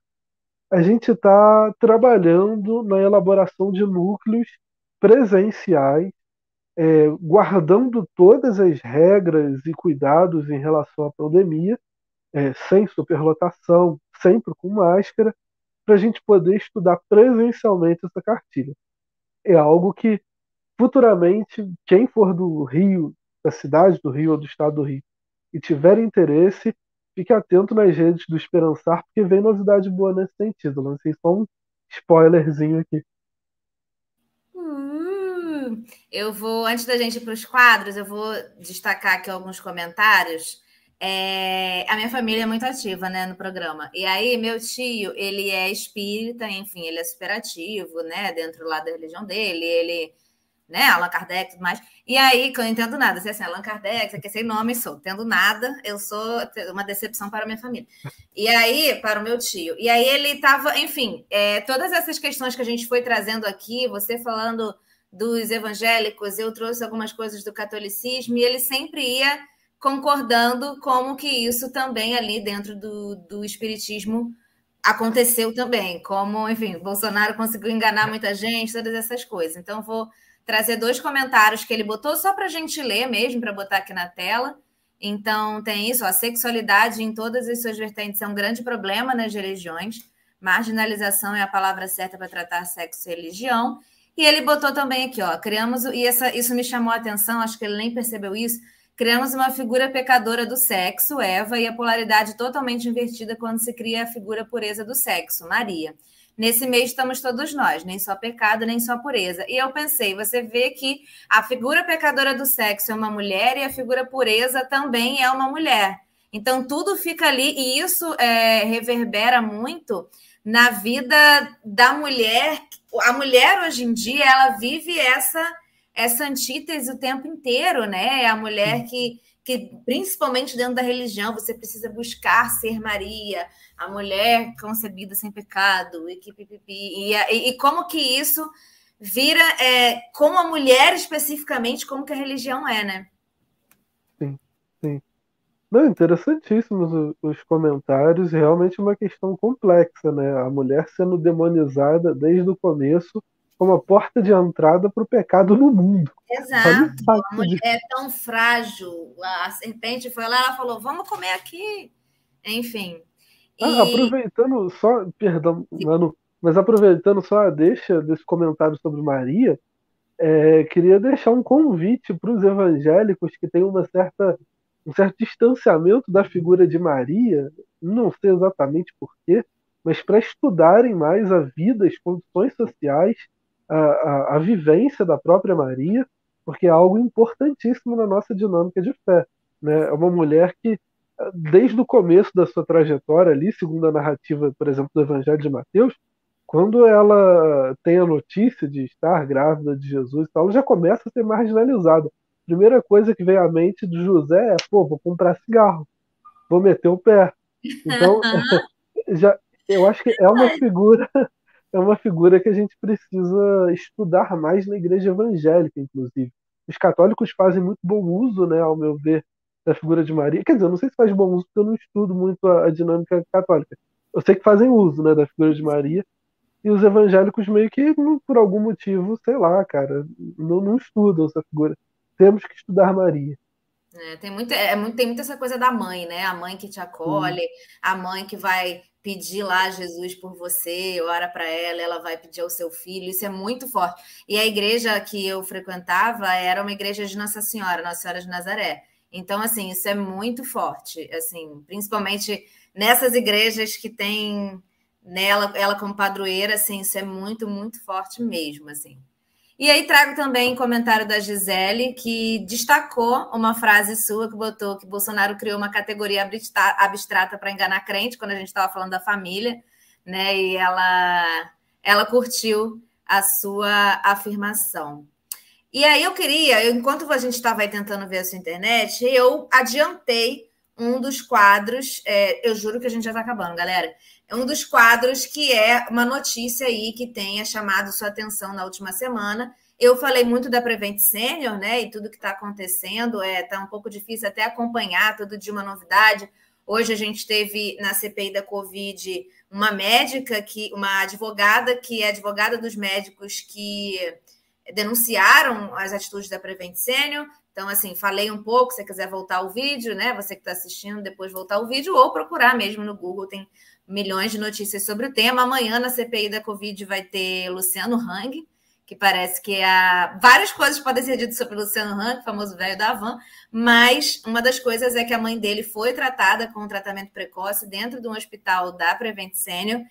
a gente está trabalhando na elaboração de núcleos presenciais, é, guardando todas as regras e cuidados em relação à pandemia, é, sem superlotação, sempre com máscara, para a gente poder estudar presencialmente essa cartilha. é algo que futuramente quem for do Rio, da cidade do Rio ou do estado do Rio e tiver interesse, fique atento nas redes do Esperançar, porque vem novidade boa nesse sentido. Lancei só um spoilerzinho aqui. Hum, eu vou, antes da gente ir para os quadros, eu vou destacar aqui alguns comentários. É, a minha família é muito ativa né, no programa. E aí, meu tio, ele é espírita, enfim, ele é superativo, né? Dentro lá da religião dele, ele né? Allan Kardec e tudo mais. E aí, que eu não entendo nada, se é assim, Allan Kardec, que sem nome, sou, tendo nada, eu sou uma decepção para a minha família. E aí, para o meu tio. E aí ele estava, enfim, é, todas essas questões que a gente foi trazendo aqui, você falando dos evangélicos, eu trouxe algumas coisas do catolicismo, e ele sempre ia concordando como que isso também ali dentro do, do espiritismo aconteceu também, como, enfim, Bolsonaro conseguiu enganar muita gente, todas essas coisas. Então, vou trazer dois comentários que ele botou só para a gente ler mesmo, para botar aqui na tela. Então, tem isso, a sexualidade em todas as suas vertentes é um grande problema nas religiões. Marginalização é a palavra certa para tratar sexo e religião. E ele botou também aqui, ó, criamos, e essa, isso me chamou a atenção, acho que ele nem percebeu isso, criamos uma figura pecadora do sexo, Eva, e a polaridade totalmente invertida quando se cria a figura pureza do sexo, Maria. Nesse mês estamos todos nós, nem só pecado, nem só pureza. E eu pensei, você vê que a figura pecadora do sexo é uma mulher e a figura pureza também é uma mulher. Então tudo fica ali e isso é, reverbera muito na vida da mulher. A mulher hoje em dia ela vive essa essa antítese o tempo inteiro, né? É a mulher que que principalmente dentro da religião você precisa buscar ser Maria, a mulher concebida sem pecado, e, que, e, e, e como que isso vira, é, como a mulher especificamente, como que a religião é, né? Sim, sim. Não, interessantíssimos os, os comentários, realmente uma questão complexa, né? A mulher sendo demonizada desde o começo como a porta de entrada para o pecado no mundo. Exato. A mulher é tão frágil. A serpente foi lá, ela falou: vamos comer aqui. Enfim. Ah, e... aproveitando só, perdão, Manu, mas aproveitando só a deixa desse comentário sobre Maria, é, queria deixar um convite para os evangélicos que têm uma certa, um certo distanciamento da figura de Maria, não sei exatamente porquê, mas para estudarem mais a vida, as condições sociais a, a, a vivência da própria Maria, porque é algo importantíssimo na nossa dinâmica de fé. Né? É uma mulher que, desde o começo da sua trajetória ali, segundo a narrativa, por exemplo, do Evangelho de Mateus, quando ela tem a notícia de estar grávida de Jesus, ela já começa a ser marginalizada. Primeira coisa que vem à mente de José é: pô, vou comprar cigarro, vou meter o pé. Então, já, eu acho que é uma figura é uma figura que a gente precisa estudar mais na igreja evangélica, inclusive. Os católicos fazem muito bom uso, né, ao meu ver, da figura de Maria. Quer dizer, eu não sei se faz bom uso, porque eu não estudo muito a, a dinâmica católica. Eu sei que fazem uso né, da figura de Maria, e os evangélicos meio que, por algum motivo, sei lá, cara, não, não estudam essa figura. Temos que estudar Maria. É, tem, muita, é, muito, tem muita essa coisa da mãe, né? A mãe que te acolhe, a mãe que vai pedir lá Jesus por você, ora para ela, ela vai pedir ao seu filho, isso é muito forte. E a igreja que eu frequentava era uma igreja de Nossa Senhora, Nossa Senhora de Nazaré. Então, assim, isso é muito forte, assim, principalmente nessas igrejas que tem nela, ela como padroeira, assim, isso é muito, muito forte mesmo, assim. E aí trago também comentário da Gisele, que destacou uma frase sua que botou que Bolsonaro criou uma categoria abstrata para enganar crente, quando a gente estava falando da família, né? E ela, ela curtiu a sua afirmação. E aí eu queria, enquanto a gente estava tentando ver a sua internet, eu adiantei um dos quadros, é, eu juro que a gente já está acabando, galera um dos quadros que é uma notícia aí que tenha chamado sua atenção na última semana. Eu falei muito da Prevent Senior, né? E tudo que está acontecendo. É, tá um pouco difícil até acompanhar todo dia uma novidade. Hoje a gente teve na CPI da Covid uma médica que, uma advogada que é advogada dos médicos que denunciaram as atitudes da Prevent Senior. Então, assim, falei um pouco, se você quiser voltar o vídeo, né? Você que está assistindo, depois voltar o vídeo, ou procurar mesmo no Google, tem milhões de notícias sobre o tema. Amanhã, na CPI da Covid, vai ter Luciano Hang, que parece que há várias coisas podem ser ditas sobre o Luciano Huck, famoso velho da Havan, mas uma das coisas é que a mãe dele foi tratada com um tratamento precoce dentro de um hospital da Prevent Senior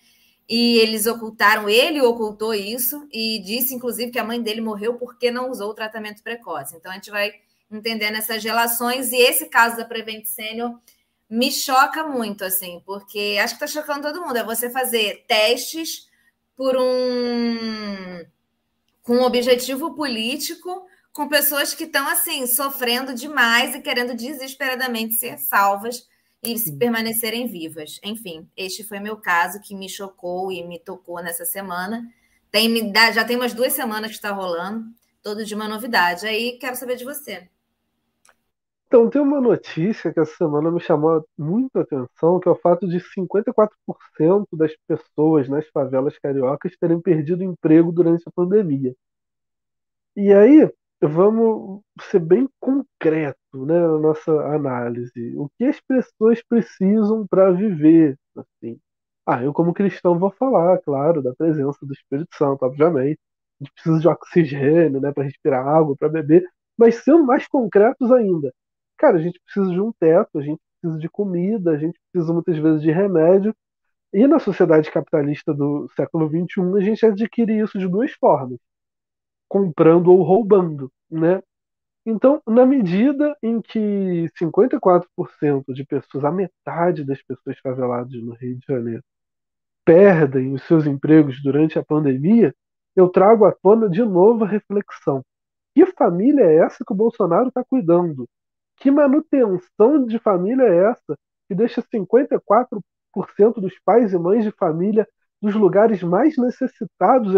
e eles ocultaram, ele ocultou isso e disse, inclusive, que a mãe dele morreu porque não usou o tratamento precoce. Então, a gente vai entendendo essas relações e esse caso da Prevent Senior me choca muito, assim, porque acho que está chocando todo mundo. É você fazer testes por um com um objetivo político, com pessoas que estão assim sofrendo demais e querendo desesperadamente ser salvas e se permanecerem vivas. Enfim, este foi meu caso que me chocou e me tocou nessa semana. Tem, já tem umas duas semanas que está rolando, todo de uma novidade. Aí quero saber de você. Então, tem uma notícia que essa semana me chamou muito a atenção, que é o fato de 54% das pessoas nas favelas cariocas terem perdido emprego durante a pandemia. E aí, vamos ser bem concreto né, na nossa análise. O que as pessoas precisam para viver? Assim? Ah, eu como cristão vou falar, claro, da presença do Espírito Santo, obviamente. A gente precisa de oxigênio né, para respirar água, para beber, mas sendo mais concretos ainda Cara, a gente precisa de um teto, a gente precisa de comida, a gente precisa muitas vezes de remédio. E na sociedade capitalista do século XXI, a gente adquire isso de duas formas: comprando ou roubando, né? Então, na medida em que 54% de pessoas, a metade das pessoas faveladas no Rio de Janeiro, perdem os seus empregos durante a pandemia, eu trago à tona de novo a reflexão. Que família é essa que o Bolsonaro está cuidando? Que manutenção de família é essa que deixa 54% dos pais e mães de família dos lugares mais necessitados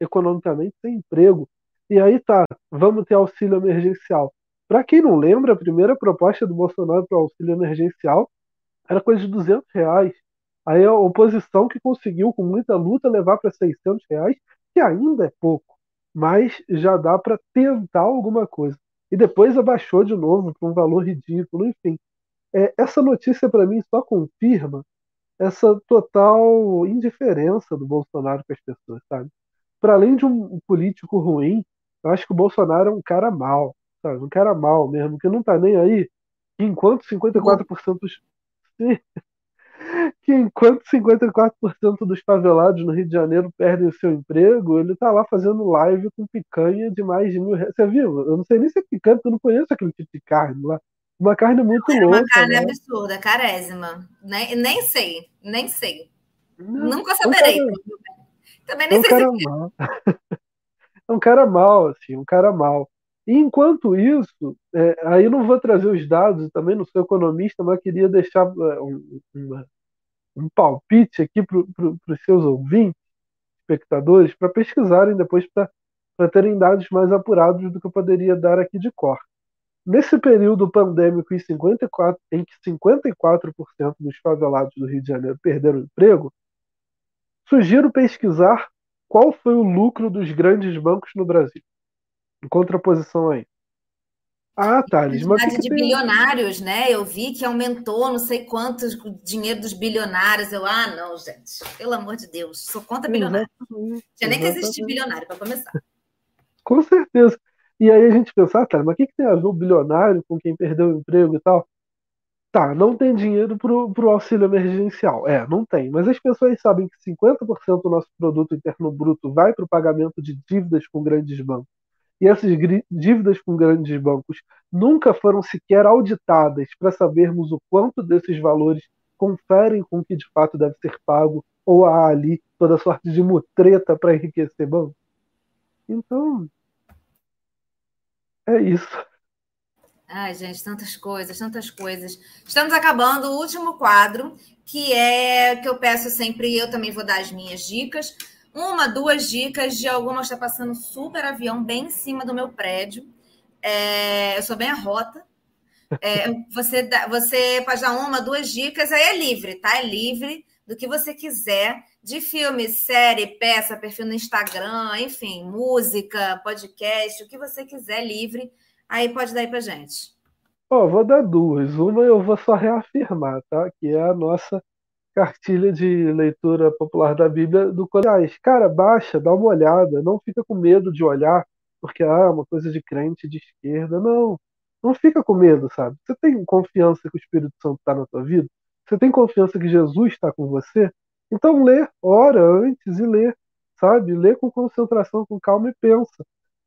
economicamente sem emprego? E aí tá, vamos ter auxílio emergencial. Para quem não lembra, a primeira proposta do Bolsonaro para auxílio emergencial era coisa de 200 reais. Aí a oposição que conseguiu, com muita luta, levar para 600 reais, que ainda é pouco, mas já dá para tentar alguma coisa e depois abaixou de novo para um valor ridículo, enfim. É, essa notícia para mim só confirma essa total indiferença do Bolsonaro com as pessoas, sabe? Para além de um político ruim, eu acho que o Bolsonaro é um cara mau, sabe? Um cara mau mesmo, que não tá nem aí. Enquanto 54% dos que enquanto 54% dos favelados no Rio de Janeiro perdem o seu emprego, ele tá lá fazendo live com picanha de mais de mil reais. Você viu? Eu não sei nem se é picanha, porque eu não conheço aquele tipo de carne lá. Uma carne muito Era louca. Uma carne né? absurda, carésima. Nem, nem sei, nem sei. Não, Nunca saberei. Um cara, Também nem é um sei se mal. é um cara mal, assim, um cara mal. E enquanto isso, é, aí não vou trazer os dados, também não sou economista, mas queria deixar é, um, um palpite aqui para os seus ouvintes, espectadores, para pesquisarem depois para terem dados mais apurados do que eu poderia dar aqui de cor. Nesse período pandêmico em, 54, em que 54% dos favelados do Rio de Janeiro perderam emprego, sugiro pesquisar qual foi o lucro dos grandes bancos no Brasil, em contraposição a isso. Ah, Thales, mas. A de bilionários, né? Eu vi que aumentou não sei quantos o dinheiro dos bilionários. Eu, ah, não, gente, pelo amor de Deus, sou contra bilionário. Tinha nem que existir bilionário para começar. Com certeza. E aí a gente pensa, ah, tá, mas o que, que tem a ver o bilionário com quem perdeu o emprego e tal? Tá, não tem dinheiro para o auxílio emergencial. É, não tem. Mas as pessoas sabem que 50% do nosso produto interno bruto vai para o pagamento de dívidas com grandes bancos e essas dívidas com grandes bancos nunca foram sequer auditadas para sabermos o quanto desses valores conferem com o que de fato deve ser pago, ou há ali toda sorte de mutreta para enriquecer banco. Então, é isso. Ai, gente, tantas coisas, tantas coisas. Estamos acabando o último quadro, que é que eu peço sempre, eu também vou dar as minhas dicas uma, duas dicas de alguma está passando super avião bem em cima do meu prédio. É, eu sou bem a rota. É, você, você pode dar uma, duas dicas, aí é livre, tá? É livre do que você quiser, de filme, série, peça, perfil no Instagram, enfim, música, podcast, o que você quiser, livre, aí pode dar aí pra gente. Oh, vou dar duas. Uma eu vou só reafirmar, tá? Que é a nossa cartilha de leitura popular da Bíblia do Colegiais. Cara, baixa, dá uma olhada, não fica com medo de olhar, porque ah, uma coisa de crente de esquerda. Não, não fica com medo, sabe? Você tem confiança que o Espírito Santo está na tua vida? Você tem confiança que Jesus está com você? Então lê, ora antes e lê, sabe? Lê com concentração, com calma e pensa.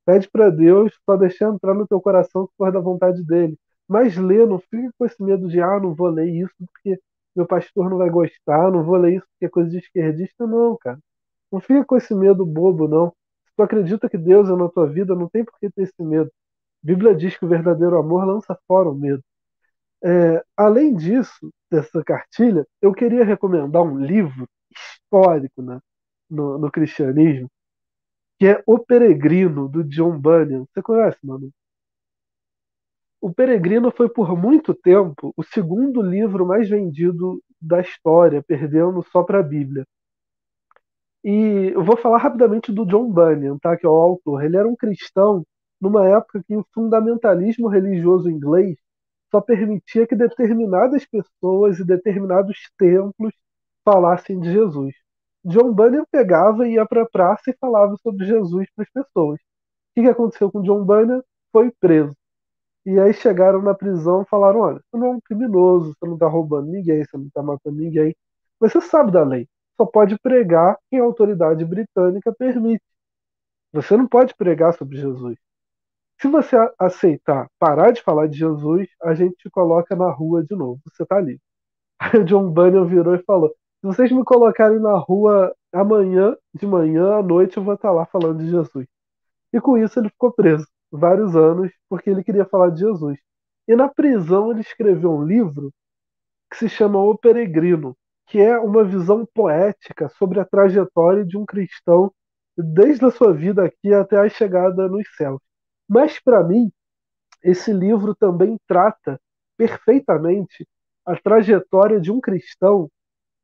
Pede para Deus, só deixar entrar no teu coração que for da vontade dele. Mas lê, não fica com esse medo de, ah, não vou ler isso porque meu pastor não vai gostar, não vou ler isso porque é coisa de esquerdista, não, cara. Não fica com esse medo bobo, não. Se tu acredita que Deus é na tua vida, não tem por que ter esse medo. A Bíblia diz que o verdadeiro amor lança fora o medo. É, além disso, dessa cartilha, eu queria recomendar um livro histórico né, no, no cristianismo, que é O Peregrino, do John Bunyan. Você conhece, mano? O Peregrino foi por muito tempo o segundo livro mais vendido da história, perdendo só para a Bíblia. E eu vou falar rapidamente do John Bunyan, tá? que é o autor. Ele era um cristão numa época que o fundamentalismo religioso inglês só permitia que determinadas pessoas e determinados templos falassem de Jesus. John Bunyan pegava e ia para a praça e falava sobre Jesus para as pessoas. O que aconteceu com John Bunyan? Foi preso. E aí chegaram na prisão e falaram: olha, você não é um criminoso, você não está roubando ninguém, você não está matando ninguém. Mas você sabe da lei. Só pode pregar quem a autoridade britânica permite. Você não pode pregar sobre Jesus. Se você aceitar parar de falar de Jesus, a gente te coloca na rua de novo. Você está ali. Aí o John Bunyan virou e falou: se vocês me colocarem na rua amanhã, de manhã, à noite, eu vou estar lá falando de Jesus. E com isso ele ficou preso vários anos porque ele queria falar de Jesus. E na prisão ele escreveu um livro que se chama O Peregrino, que é uma visão poética sobre a trajetória de um cristão desde a sua vida aqui até a chegada nos céus. Mas para mim, esse livro também trata perfeitamente a trajetória de um cristão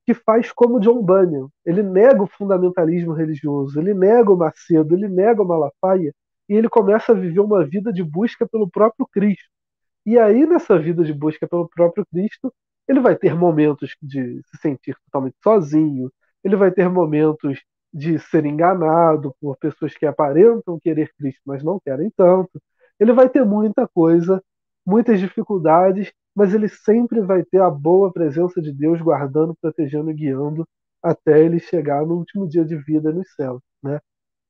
que faz como John Bunyan. Ele nega o fundamentalismo religioso, ele nega o Macedo, ele nega o Malafaia, e ele começa a viver uma vida de busca pelo próprio Cristo. E aí, nessa vida de busca pelo próprio Cristo, ele vai ter momentos de se sentir totalmente sozinho, ele vai ter momentos de ser enganado por pessoas que aparentam querer Cristo, mas não querem tanto. Ele vai ter muita coisa, muitas dificuldades, mas ele sempre vai ter a boa presença de Deus guardando, protegendo e guiando até ele chegar no último dia de vida nos céus, né?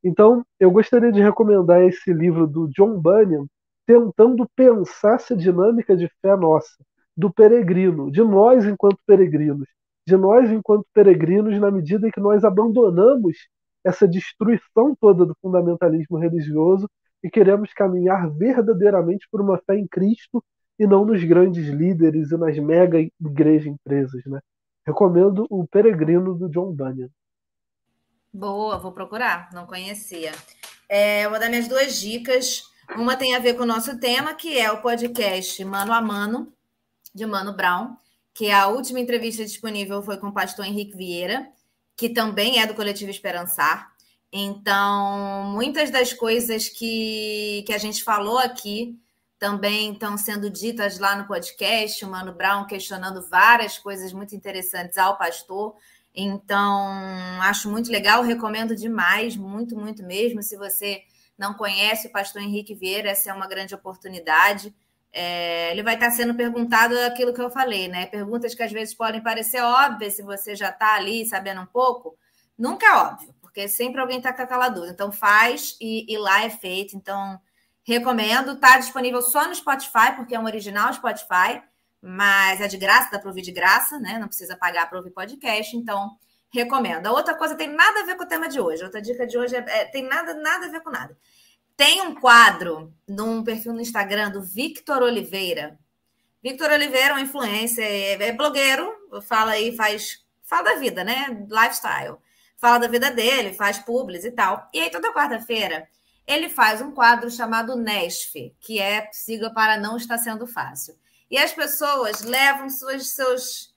Então, eu gostaria de recomendar esse livro do John Bunyan, tentando pensar essa dinâmica de fé nossa, do peregrino, de nós enquanto peregrinos, de nós enquanto peregrinos, na medida em que nós abandonamos essa destruição toda do fundamentalismo religioso e queremos caminhar verdadeiramente por uma fé em Cristo e não nos grandes líderes e nas mega igreja empresas, né? Recomendo o Peregrino do John Bunyan. Boa, vou procurar, não conhecia. É, uma das minhas duas dicas, uma tem a ver com o nosso tema, que é o podcast Mano a Mano, de Mano Brown, que a última entrevista disponível foi com o pastor Henrique Vieira, que também é do Coletivo Esperançar. Então, muitas das coisas que, que a gente falou aqui também estão sendo ditas lá no podcast, o Mano Brown questionando várias coisas muito interessantes ao pastor. Então, acho muito legal, recomendo demais, muito, muito mesmo. Se você não conhece o pastor Henrique Vieira, essa é uma grande oportunidade. É, ele vai estar sendo perguntado aquilo que eu falei, né? Perguntas que às vezes podem parecer óbvias se você já está ali sabendo um pouco. Nunca é óbvio, porque sempre alguém está com aquela dúvida. Então, faz e, e lá é feito. Então, Recomendo. Está disponível só no Spotify, porque é um original Spotify, mas é de graça, dá para ouvir de graça, né? Não precisa pagar para ouvir podcast, então recomendo. A outra coisa tem nada a ver com o tema de hoje. A outra dica de hoje é, é, tem nada, nada a ver com nada. Tem um quadro num perfil no Instagram do Victor Oliveira. Victor Oliveira é um influencer, é, é blogueiro, fala aí, faz. Fala da vida, né? Lifestyle. Fala da vida dele, faz publis e tal. E aí, toda quarta-feira, ele faz um quadro chamado NESF, que é sigla para Não Está Sendo Fácil. E as pessoas levam suas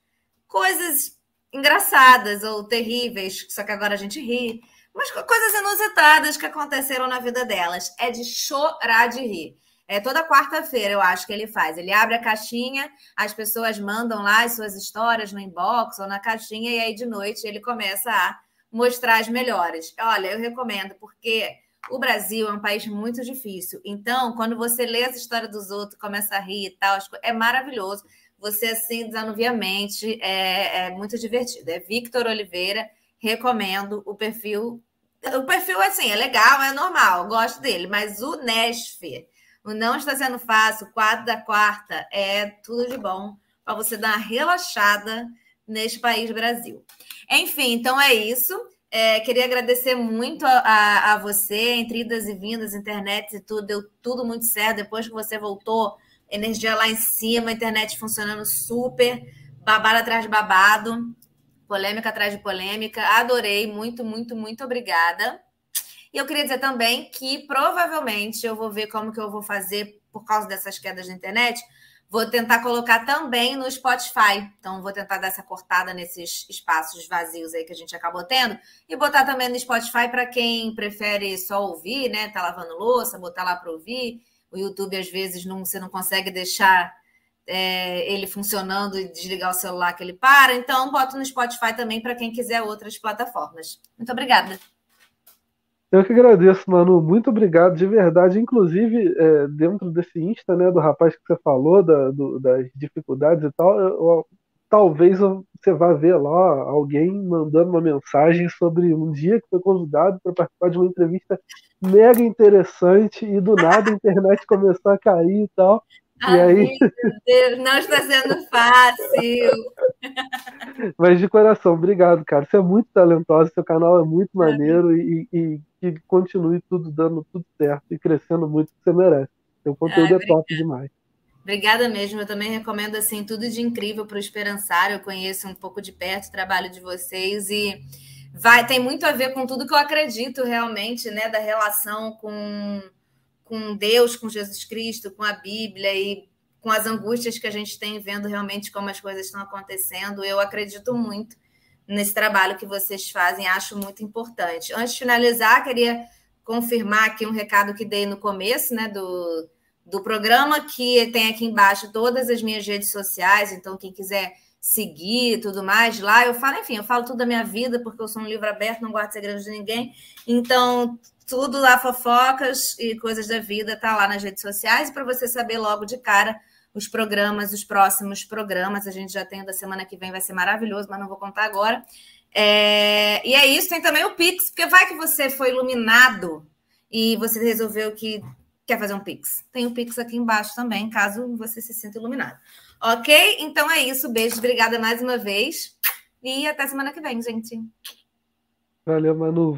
coisas engraçadas ou terríveis, só que agora a gente ri, mas coisas inusitadas que aconteceram na vida delas. É de chorar de rir. É toda quarta-feira, eu acho que ele faz. Ele abre a caixinha, as pessoas mandam lá as suas histórias no inbox ou na caixinha, e aí de noite ele começa a mostrar as melhores. Olha, eu recomendo, porque o Brasil é um país muito difícil. Então, quando você lê as histórias dos outros, começa a rir e tal, é maravilhoso. Você, assim, desanuviamente, é, é muito divertido. É Victor Oliveira, recomendo o perfil. O perfil, assim, é legal, é normal, gosto dele, mas o Nesf, o Não Está Sendo Fácil, quadro da quarta, é tudo de bom para você dar uma relaxada neste país Brasil. Enfim, então é isso. É, queria agradecer muito a, a, a, você, entre idas e vindas, internet e tudo, deu tudo muito certo. Depois que você voltou, energia lá em cima, internet funcionando super, babado atrás de babado, polêmica atrás de polêmica. Adorei, muito, muito, muito obrigada. E eu queria dizer também que provavelmente eu vou ver como que eu vou fazer por causa dessas quedas da internet Vou tentar colocar também no Spotify. Então, vou tentar dar essa cortada nesses espaços vazios aí que a gente acabou tendo. E botar também no Spotify para quem prefere só ouvir, né? Tá lavando louça, botar lá para ouvir. O YouTube, às vezes, não, você não consegue deixar é, ele funcionando e desligar o celular que ele para. Então, boto no Spotify também para quem quiser outras plataformas. Muito obrigada. Eu que agradeço, Manu. Muito obrigado, de verdade. Inclusive, é, dentro desse Insta, né, do rapaz que você falou, da, do, das dificuldades e tal, eu, eu, talvez você vá ver lá alguém mandando uma mensagem sobre um dia que foi convidado para participar de uma entrevista mega interessante e do nada a internet começou a cair e tal. Ai, e aí... Deus, não está sendo fácil. Mas de coração, obrigado, cara. Você é muito talentosa, seu canal é muito maneiro e, e que continue tudo dando tudo certo e crescendo muito que você merece. Seu conteúdo Ai, é top demais. Obrigada mesmo. Eu também recomendo assim tudo de incrível para o Esperançário. Eu conheço um pouco de perto o trabalho de vocês e vai tem muito a ver com tudo que eu acredito realmente, né, da relação com com Deus, com Jesus Cristo, com a Bíblia e com as angústias que a gente tem vendo realmente como as coisas estão acontecendo. Eu acredito muito nesse trabalho que vocês fazem, acho muito importante. Antes de finalizar, queria confirmar aqui um recado que dei no começo né, do, do programa, que tem aqui embaixo todas as minhas redes sociais, então quem quiser seguir e tudo mais, lá eu falo, enfim, eu falo tudo da minha vida, porque eu sou um livro aberto, não guardo segredos de ninguém, então tudo lá, fofocas e coisas da vida, tá lá nas redes sociais, para você saber logo de cara os programas, os próximos programas. A gente já tem da semana que vem, vai ser maravilhoso, mas não vou contar agora. É... E é isso, tem também o Pix, porque vai que você foi iluminado e você resolveu que quer fazer um Pix. Tem o Pix aqui embaixo também, caso você se sinta iluminado. Ok? Então é isso. Beijo, obrigada mais uma vez. E até semana que vem, gente. Valeu, Manu.